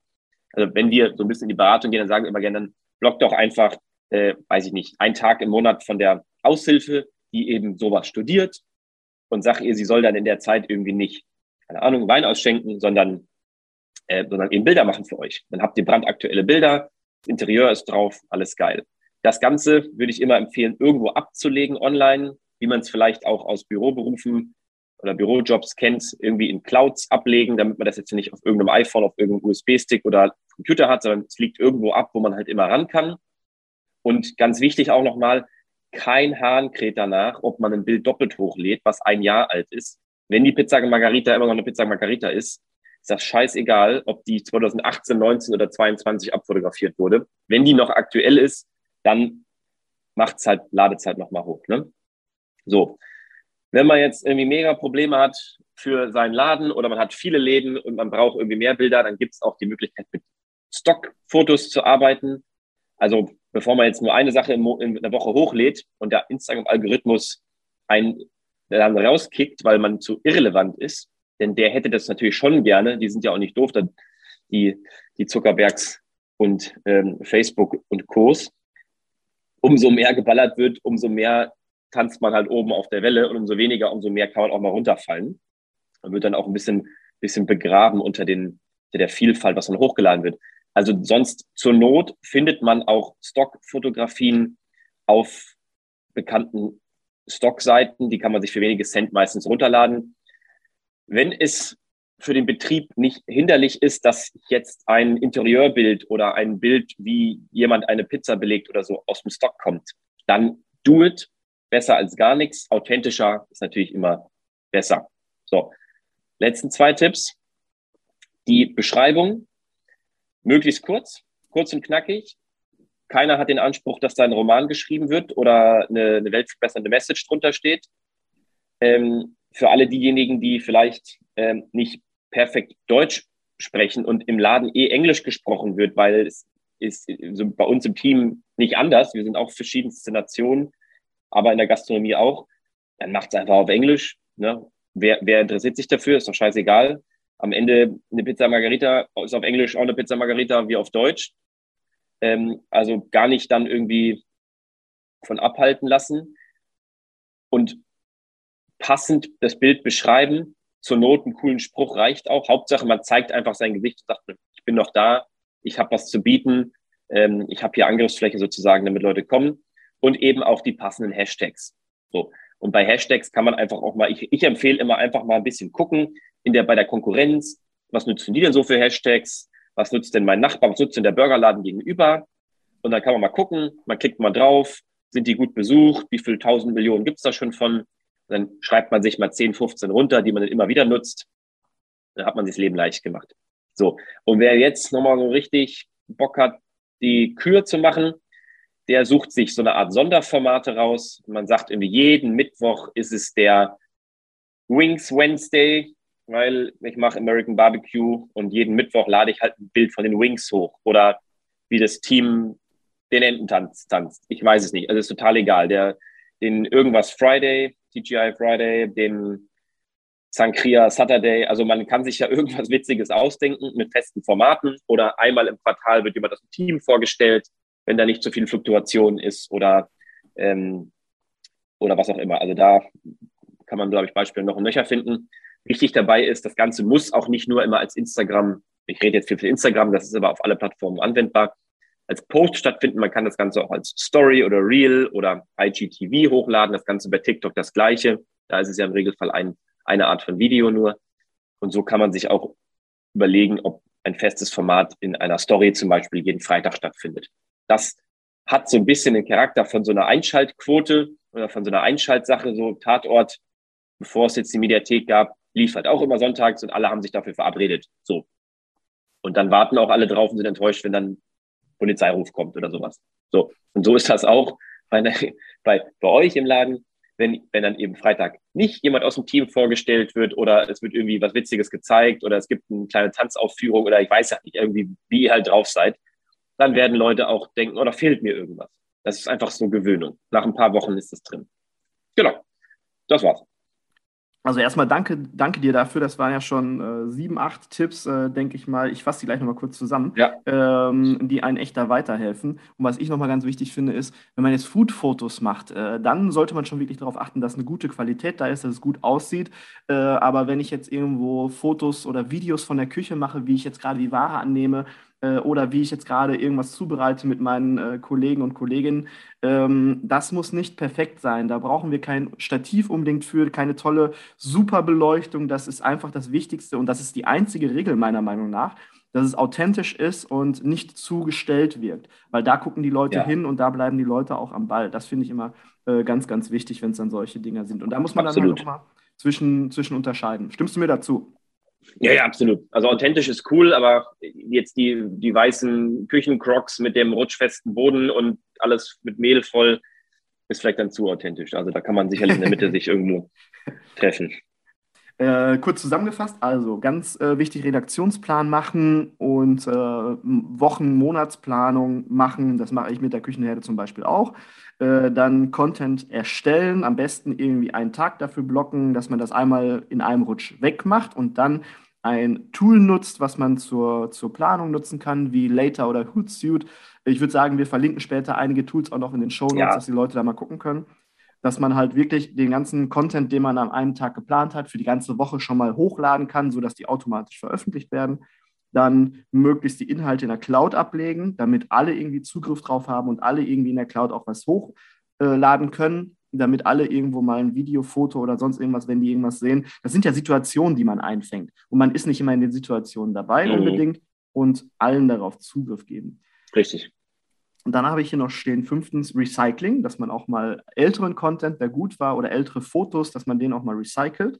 also wenn wir so ein bisschen in die Beratung gehen, dann sagen wir immer gerne, dann block doch einfach, äh, weiß ich nicht, einen Tag im Monat von der Aushilfe, die eben sowas studiert und sag ihr, sie soll dann in der Zeit irgendwie nicht, keine Ahnung, Wein ausschenken, sondern, äh, sondern eben Bilder machen für euch. Dann habt ihr brandaktuelle Bilder, Interieur ist drauf, alles geil. Das Ganze würde ich immer empfehlen, irgendwo abzulegen online, wie man es vielleicht auch aus Büroberufen oder Bürojobs kennt, irgendwie in Clouds ablegen, damit man das jetzt nicht auf irgendeinem iPhone, auf irgendeinem USB-Stick oder Computer hat, sondern es liegt irgendwo ab, wo man halt immer ran kann. Und ganz wichtig auch nochmal, kein Hahn kräht danach, ob man ein Bild doppelt hochlädt, was ein Jahr alt ist. Wenn die Pizza Margarita immer noch eine Pizza Margarita ist, ist das scheißegal, ob die 2018, 19 oder 22 abfotografiert wurde. Wenn die noch aktuell ist, dann macht's halt, ladet's halt nochmal hoch. Ne? So. Wenn man jetzt irgendwie mega Probleme hat für seinen Laden oder man hat viele Läden und man braucht irgendwie mehr Bilder, dann gibt's auch die Möglichkeit, mit Stockfotos zu arbeiten. Also bevor man jetzt nur eine Sache in, in der Woche hochlädt und der Instagram-Algorithmus einen dann rauskickt, weil man zu irrelevant ist, denn der hätte das natürlich schon gerne. Die sind ja auch nicht doof, die, die Zuckerbergs und ähm, Facebook und Kurs. Umso mehr geballert wird, umso mehr tanzt man halt oben auf der Welle und umso weniger, umso mehr kann man auch mal runterfallen. Man wird dann auch ein bisschen, bisschen begraben unter den, der Vielfalt, was dann hochgeladen wird. Also sonst zur Not findet man auch Stockfotografien auf bekannten Stockseiten. Die kann man sich für wenige Cent meistens runterladen wenn es für den Betrieb nicht hinderlich ist, dass jetzt ein Interieurbild oder ein Bild, wie jemand eine Pizza belegt oder so aus dem Stock kommt, dann do it. Besser als gar nichts. Authentischer ist natürlich immer besser. So, letzten zwei Tipps. Die Beschreibung, möglichst kurz, kurz und knackig. Keiner hat den Anspruch, dass da ein Roman geschrieben wird oder eine, eine weltverbessernde Message drunter steht. Ähm, für alle diejenigen, die vielleicht ähm, nicht perfekt Deutsch sprechen und im Laden eh Englisch gesprochen wird, weil es ist bei uns im Team nicht anders. Wir sind auch verschiedenste Nationen, aber in der Gastronomie auch. Dann macht es einfach auf Englisch. Ne? Wer, wer interessiert sich dafür? Ist doch scheißegal. Am Ende eine Pizza Margarita ist auf Englisch auch eine Pizza Margarita wie auf Deutsch. Ähm, also gar nicht dann irgendwie von abhalten lassen. Und passend das Bild beschreiben. Zur Not einen coolen Spruch reicht auch. Hauptsache, man zeigt einfach sein Gesicht und sagt, ich bin noch da, ich habe was zu bieten, ähm, ich habe hier Angriffsfläche sozusagen, damit Leute kommen. Und eben auch die passenden Hashtags. So. Und bei Hashtags kann man einfach auch mal, ich, ich empfehle immer einfach mal ein bisschen gucken in der, bei der Konkurrenz. was nutzen die denn so für Hashtags? Was nutzt denn mein Nachbar? Was nutzt denn der Burgerladen gegenüber? Und dann kann man mal gucken, man klickt mal drauf, sind die gut besucht, wie viele tausend Millionen gibt es da schon von? Und dann schreibt man sich mal 10, 15 runter, die man dann immer wieder nutzt. Dann hat man sich das Leben leicht gemacht. So, und wer jetzt nochmal so richtig Bock hat, die Kür zu machen, der sucht sich so eine Art Sonderformate raus. Man sagt irgendwie, jeden Mittwoch ist es der Wings Wednesday, weil ich mache American Barbecue und jeden Mittwoch lade ich halt ein Bild von den Wings hoch oder wie das Team den Ententanz tanzt. Ich weiß es nicht. Also ist total egal. Der, den irgendwas Friday, TGI Friday, den Sankria Saturday. Also man kann sich ja irgendwas Witziges ausdenken mit festen Formaten oder einmal im Quartal wird jemand dem Team vorgestellt, wenn da nicht so viel Fluktuation ist oder, ähm, oder was auch immer. Also da kann man, glaube ich, Beispiele noch und nöcher finden. Wichtig dabei ist, das Ganze muss auch nicht nur immer als Instagram, ich rede jetzt viel für Instagram, das ist aber auf alle Plattformen anwendbar, als Post stattfinden. Man kann das Ganze auch als Story oder Reel oder IGTV hochladen. Das Ganze bei TikTok das gleiche. Da ist es ja im Regelfall ein, eine Art von Video nur. Und so kann man sich auch überlegen, ob ein festes Format in einer Story zum Beispiel jeden Freitag stattfindet. Das hat so ein bisschen den Charakter von so einer Einschaltquote oder von so einer Einschaltsache, so Tatort, bevor es jetzt die Mediathek gab, lief halt auch immer sonntags und alle haben sich dafür verabredet. So. Und dann warten auch alle drauf und sind enttäuscht, wenn dann Polizeiruf kommt oder sowas. So. Und so ist das auch bei, bei, bei euch im Laden, wenn, wenn dann eben Freitag nicht jemand aus dem Team vorgestellt wird oder es wird irgendwie was Witziges gezeigt oder es gibt eine kleine Tanzaufführung oder ich weiß ja nicht, irgendwie, wie ihr halt drauf seid, dann werden Leute auch denken, oder oh, fehlt mir irgendwas. Das ist einfach so Gewöhnung. Nach ein paar Wochen ist das drin. Genau. Das war's. Also erstmal danke, danke dir dafür. Das waren ja schon äh, sieben, acht Tipps, äh, denke ich mal. Ich fasse die gleich nochmal kurz zusammen, ja. ähm, die einen echt da weiterhelfen. Und was ich nochmal ganz wichtig finde, ist, wenn man jetzt Food-Fotos macht, äh, dann sollte man schon wirklich darauf achten, dass eine gute Qualität da ist, dass es gut aussieht. Äh, aber wenn ich jetzt irgendwo Fotos oder Videos von der Küche mache, wie ich jetzt gerade die Ware annehme, oder wie ich jetzt gerade irgendwas zubereite mit meinen äh, Kollegen und Kolleginnen. Ähm, das muss nicht perfekt sein. Da brauchen wir kein Stativ unbedingt für, keine tolle Superbeleuchtung. Das ist einfach das Wichtigste und das ist die einzige Regel meiner Meinung nach dass es authentisch ist und nicht zugestellt wirkt. Weil da gucken die Leute ja. hin und da bleiben die Leute auch am Ball. Das finde ich immer äh, ganz, ganz wichtig, wenn es dann solche Dinge sind. Und da muss man Absolut. dann halt mal zwischen, zwischen unterscheiden. Stimmst du mir dazu? Ja, ja, absolut. Also authentisch ist cool, aber jetzt die, die weißen Küchencrocs mit dem rutschfesten Boden und alles mit Mehl voll ist vielleicht dann zu authentisch. Also da kann man sicherlich in der Mitte sich irgendwo treffen. Äh, kurz zusammengefasst, also ganz äh, wichtig, Redaktionsplan machen und äh, Wochen-, Monatsplanung machen. Das mache ich mit der Küchenherde zum Beispiel auch. Äh, dann Content erstellen, am besten irgendwie einen Tag dafür blocken, dass man das einmal in einem Rutsch wegmacht und dann ein Tool nutzt, was man zur, zur Planung nutzen kann, wie Later oder Hootsuite. Ich würde sagen, wir verlinken später einige Tools auch noch in den Show Notes, ja. dass die Leute da mal gucken können dass man halt wirklich den ganzen Content, den man am einen Tag geplant hat, für die ganze Woche schon mal hochladen kann, sodass die automatisch veröffentlicht werden. Dann möglichst die Inhalte in der Cloud ablegen, damit alle irgendwie Zugriff drauf haben und alle irgendwie in der Cloud auch was hochladen können, damit alle irgendwo mal ein Video, Foto oder sonst irgendwas, wenn die irgendwas sehen. Das sind ja Situationen, die man einfängt. Und man ist nicht immer in den Situationen dabei mhm. unbedingt und allen darauf Zugriff geben. Richtig. Und dann habe ich hier noch stehen, fünftens Recycling, dass man auch mal älteren Content, der gut war, oder ältere Fotos, dass man den auch mal recycelt.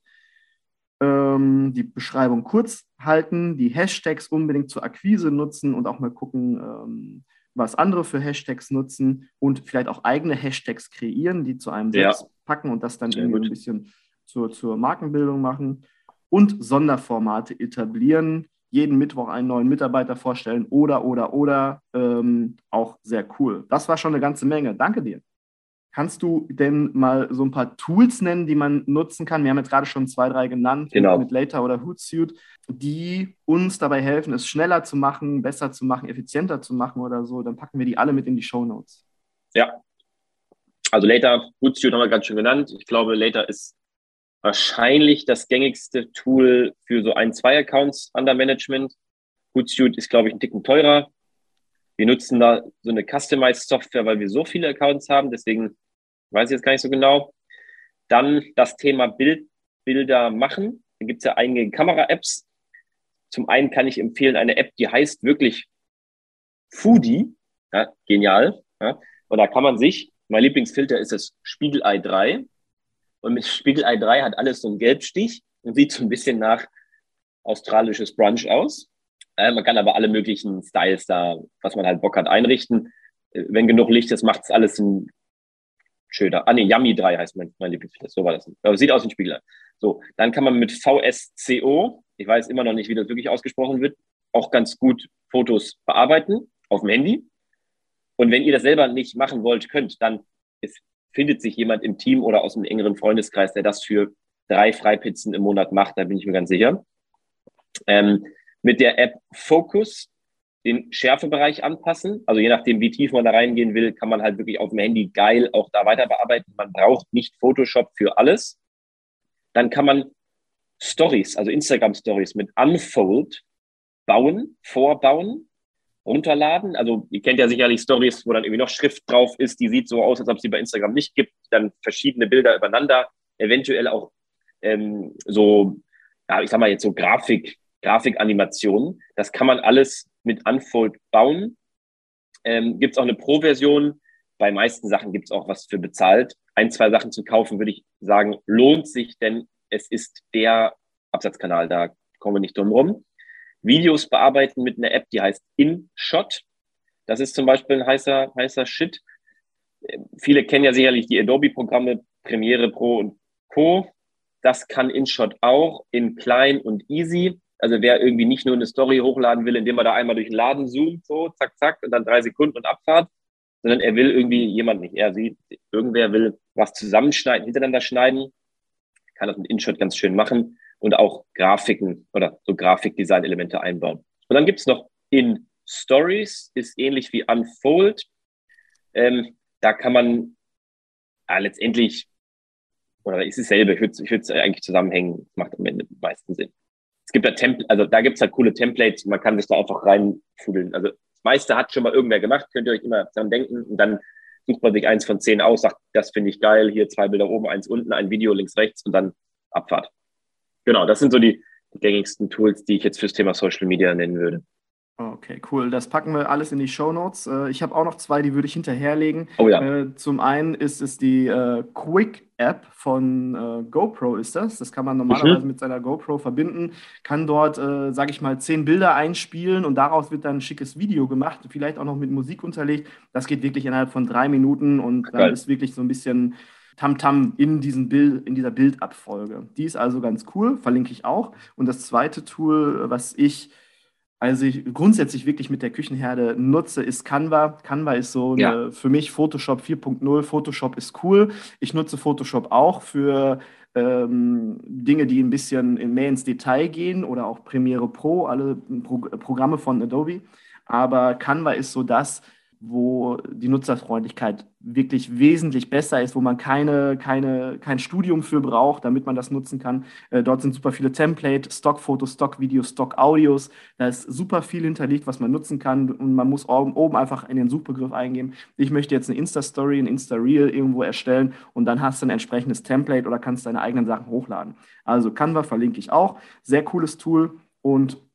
Ähm, die Beschreibung kurz halten, die Hashtags unbedingt zur Akquise nutzen und auch mal gucken, ähm, was andere für Hashtags nutzen und vielleicht auch eigene Hashtags kreieren, die zu einem selbst ja. packen und das dann irgendwie ein bisschen zur, zur Markenbildung machen. Und Sonderformate etablieren, jeden Mittwoch einen neuen Mitarbeiter vorstellen oder, oder, oder. Ähm, auch sehr cool. Das war schon eine ganze Menge. Danke dir. Kannst du denn mal so ein paar Tools nennen, die man nutzen kann? Wir haben jetzt gerade schon zwei, drei genannt, genau. mit Later oder Hootsuite, die uns dabei helfen, es schneller zu machen, besser zu machen, effizienter zu machen oder so. Dann packen wir die alle mit in die Show Notes. Ja. Also Later, Hootsuite haben wir gerade schon genannt. Ich glaube, Later ist wahrscheinlich das gängigste Tool für so ein, zwei Accounts under Management. Hootsuite ist, glaube ich, ein Ticken teurer. Wir nutzen da so eine Customized Software, weil wir so viele Accounts haben. Deswegen weiß ich jetzt gar nicht so genau. Dann das Thema Bild, Bilder machen. Da gibt es ja einige Kamera-Apps. Zum einen kann ich empfehlen eine App, die heißt wirklich Foodie. Ja, genial. Ja. Und da kann man sich, mein Lieblingsfilter ist das Spiegelei 3. Und mit Spiegelei 3 hat alles so einen Gelbstich und sieht so ein bisschen nach australisches Brunch aus. Äh, man kann aber alle möglichen Styles da, was man halt Bock hat, einrichten. Äh, wenn genug Licht ist, macht es alles ein schöner. Ah, nee, Yummy 3 heißt mein, mein Lieblingsfilter. So war das. Aber sieht aus wie ein Spiegelei. So, dann kann man mit VSCO, ich weiß immer noch nicht, wie das wirklich ausgesprochen wird, auch ganz gut Fotos bearbeiten auf dem Handy. Und wenn ihr das selber nicht machen wollt, könnt, dann ist, findet sich jemand im Team oder aus einem engeren Freundeskreis, der das für drei Freipizzen im Monat macht, da bin ich mir ganz sicher. Ähm, mit der App Focus den Schärfebereich anpassen. Also je nachdem, wie tief man da reingehen will, kann man halt wirklich auf dem Handy geil auch da weiter bearbeiten. Man braucht nicht Photoshop für alles. Dann kann man Stories, also Instagram Stories mit Unfold bauen, vorbauen, runterladen. Also ihr kennt ja sicherlich Stories, wo dann irgendwie noch Schrift drauf ist, die sieht so aus, als ob es sie bei Instagram nicht gibt. Dann verschiedene Bilder übereinander, eventuell auch ähm, so, ja, ich sag mal jetzt so Grafik, Grafikanimationen. Das kann man alles mit Unfold bauen. Ähm, gibt es auch eine Pro-Version. Bei meisten Sachen gibt es auch was für bezahlt. Ein, zwei Sachen zu kaufen, würde ich sagen, lohnt sich, denn es ist der Absatzkanal. Da kommen wir nicht drum rum. Videos bearbeiten mit einer App, die heißt InShot. Das ist zum Beispiel ein heißer, heißer Shit. Viele kennen ja sicherlich die Adobe-Programme Premiere Pro und Co. Das kann InShot auch in klein und easy. Also wer irgendwie nicht nur eine Story hochladen will, indem er da einmal durch den Laden zoomt, so zack, zack, und dann drei Sekunden und Abfahrt, sondern er will irgendwie jemand nicht, er sieht, irgendwer will was zusammenschneiden, hintereinander schneiden, kann das mit InShot ganz schön machen und auch Grafiken oder so Grafikdesign-Elemente einbauen. Und dann gibt's noch in Stories, ist ähnlich wie Unfold. Ähm, da kann man ja, letztendlich, oder ist dasselbe, ich würde es eigentlich zusammenhängen, macht am Ende meisten Sinn. Es gibt da Temp also da gibt's halt coole Templates, man kann sich da einfach reinfudeln. Also das meiste hat schon mal irgendwer gemacht, könnt ihr euch immer dran denken und dann sucht man sich eins von zehn aus, sagt, das finde ich geil, hier zwei Bilder oben, eins unten, ein Video links, rechts und dann Abfahrt. Genau, das sind so die, die gängigsten Tools, die ich jetzt fürs Thema Social Media nennen würde. Okay, cool. Das packen wir alles in die Show Notes. Äh, ich habe auch noch zwei, die würde ich hinterherlegen. Oh ja. Äh, zum einen ist es die äh, Quick App von GoPro ist das. Das kann man normalerweise mit seiner GoPro verbinden, kann dort, sage ich mal, zehn Bilder einspielen und daraus wird dann ein schickes Video gemacht, vielleicht auch noch mit Musik unterlegt. Das geht wirklich innerhalb von drei Minuten und dann Geil. ist wirklich so ein bisschen Tamtam in, diesen Bild, in dieser Bildabfolge. Die ist also ganz cool, verlinke ich auch. Und das zweite Tool, was ich also ich grundsätzlich wirklich mit der Küchenherde nutze, ist Canva. Canva ist so eine, ja. für mich Photoshop 4.0. Photoshop ist cool. Ich nutze Photoshop auch für ähm, Dinge, die ein bisschen mehr ins Detail gehen oder auch Premiere Pro, alle Pro Programme von Adobe. Aber Canva ist so das, wo die Nutzerfreundlichkeit wirklich wesentlich besser ist, wo man keine, keine, kein Studium für braucht, damit man das nutzen kann. Äh, dort sind super viele Template, Stockfotos, Stockvideos, Stockaudios. Da ist super viel hinterlegt, was man nutzen kann und man muss oben, oben einfach in den Suchbegriff eingeben. Ich möchte jetzt eine Insta-Story, ein Insta-Reel irgendwo erstellen und dann hast du ein entsprechendes Template oder kannst deine eigenen Sachen hochladen. Also Canva verlinke ich auch. Sehr cooles Tool und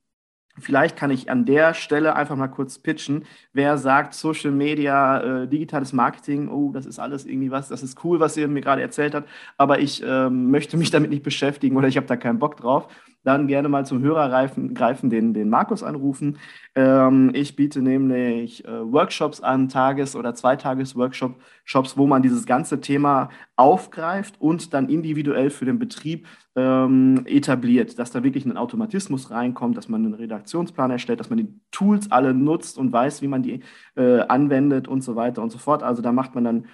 Vielleicht kann ich an der Stelle einfach mal kurz pitchen. Wer sagt, Social Media, äh, digitales Marketing, oh, das ist alles irgendwie was, das ist cool, was ihr mir gerade erzählt habt, aber ich äh, möchte mich damit nicht beschäftigen oder ich habe da keinen Bock drauf, dann gerne mal zum Hörer greifen, greifen den, den Markus anrufen. Ähm, ich biete nämlich äh, Workshops an, Tages- oder Zweitages-Workshops, wo man dieses ganze Thema aufgreift und dann individuell für den Betrieb ähm, etabliert, dass da wirklich ein Automatismus reinkommt, dass man einen Redaktionsplan erstellt, dass man die Tools alle nutzt und weiß, wie man die äh, anwendet und so weiter und so fort. Also da macht man dann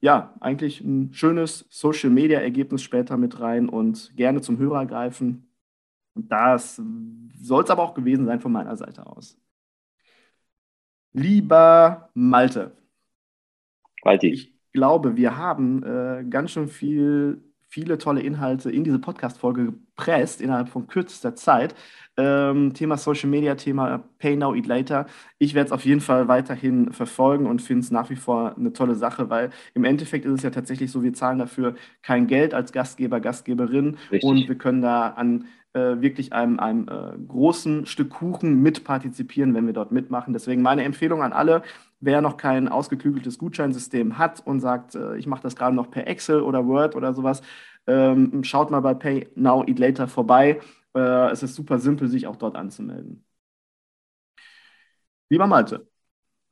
ja, eigentlich ein schönes Social-Media-Ergebnis später mit rein und gerne zum Hörer greifen. Das soll es aber auch gewesen sein von meiner Seite aus. Lieber Malte. Walti. Ich glaube, wir haben äh, ganz schön viel, viele tolle Inhalte in diese Podcast-Folge gepresst innerhalb von kürzester Zeit. Ähm, Thema Social Media, Thema Pay Now, Eat Later. Ich werde es auf jeden Fall weiterhin verfolgen und finde es nach wie vor eine tolle Sache, weil im Endeffekt ist es ja tatsächlich so, wir zahlen dafür kein Geld als Gastgeber, Gastgeberin Richtig. und wir können da an äh, wirklich einem, einem äh, großen Stück Kuchen mitpartizipieren, wenn wir dort mitmachen. Deswegen meine Empfehlung an alle, wer noch kein ausgeklügeltes Gutscheinsystem hat und sagt, äh, ich mache das gerade noch per Excel oder Word oder sowas, ähm, schaut mal bei Pay Now Eat Later vorbei. Äh, es ist super simpel, sich auch dort anzumelden. Lieber Malte,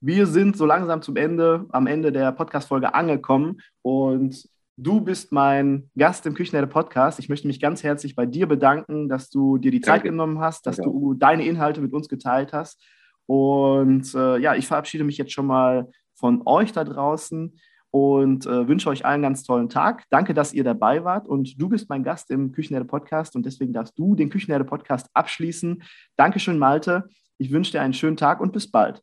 wir sind so langsam zum Ende, am Ende der Podcast-Folge angekommen und du bist mein Gast im Küchenherde Podcast. Ich möchte mich ganz herzlich bei dir bedanken, dass du dir die Zeit Danke. genommen hast, dass Danke. du deine Inhalte mit uns geteilt hast. Und äh, ja, ich verabschiede mich jetzt schon mal von euch da draußen und äh, wünsche euch allen einen ganz tollen Tag. Danke, dass ihr dabei wart und du bist mein Gast im Küchenherde Podcast und deswegen darfst du den Küchenherde Podcast abschließen. Dankeschön, Malte. Ich wünsche dir einen schönen Tag und bis bald.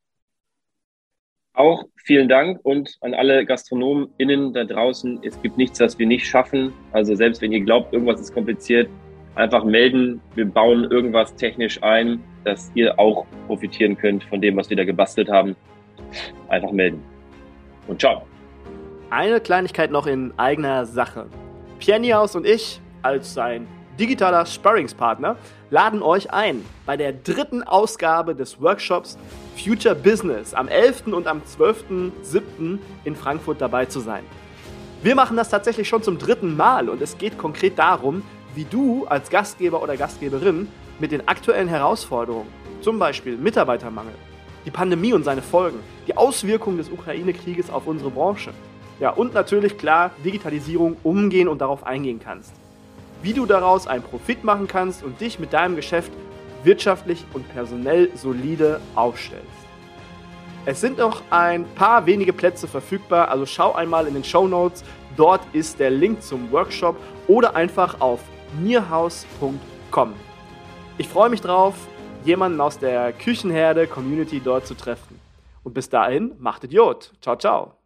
Auch vielen Dank und an alle GastronomInnen da draußen. Es gibt nichts, was wir nicht schaffen. Also selbst wenn ihr glaubt, irgendwas ist kompliziert, einfach melden. Wir bauen irgendwas technisch ein, dass ihr auch profitieren könnt von dem, was wir da gebastelt haben. Einfach melden. Und ciao. Eine Kleinigkeit noch in eigener Sache. Pierre Niehaus und ich als sein digitaler Sparringspartner laden euch ein, bei der dritten Ausgabe des Workshops Future Business am 11. und am 12.07. in Frankfurt dabei zu sein. Wir machen das tatsächlich schon zum dritten Mal und es geht konkret darum, wie du als Gastgeber oder Gastgeberin mit den aktuellen Herausforderungen, zum Beispiel Mitarbeitermangel, die Pandemie und seine Folgen, die Auswirkungen des Ukraine-Krieges auf unsere Branche, ja und natürlich klar Digitalisierung umgehen und darauf eingehen kannst wie du daraus einen Profit machen kannst und dich mit deinem Geschäft wirtschaftlich und personell solide aufstellst. Es sind noch ein paar wenige Plätze verfügbar, also schau einmal in den Show Notes. Dort ist der Link zum Workshop oder einfach auf nierhaus.com. Ich freue mich drauf, jemanden aus der Küchenherde Community dort zu treffen. Und bis dahin, macht Idiot. Ciao, ciao.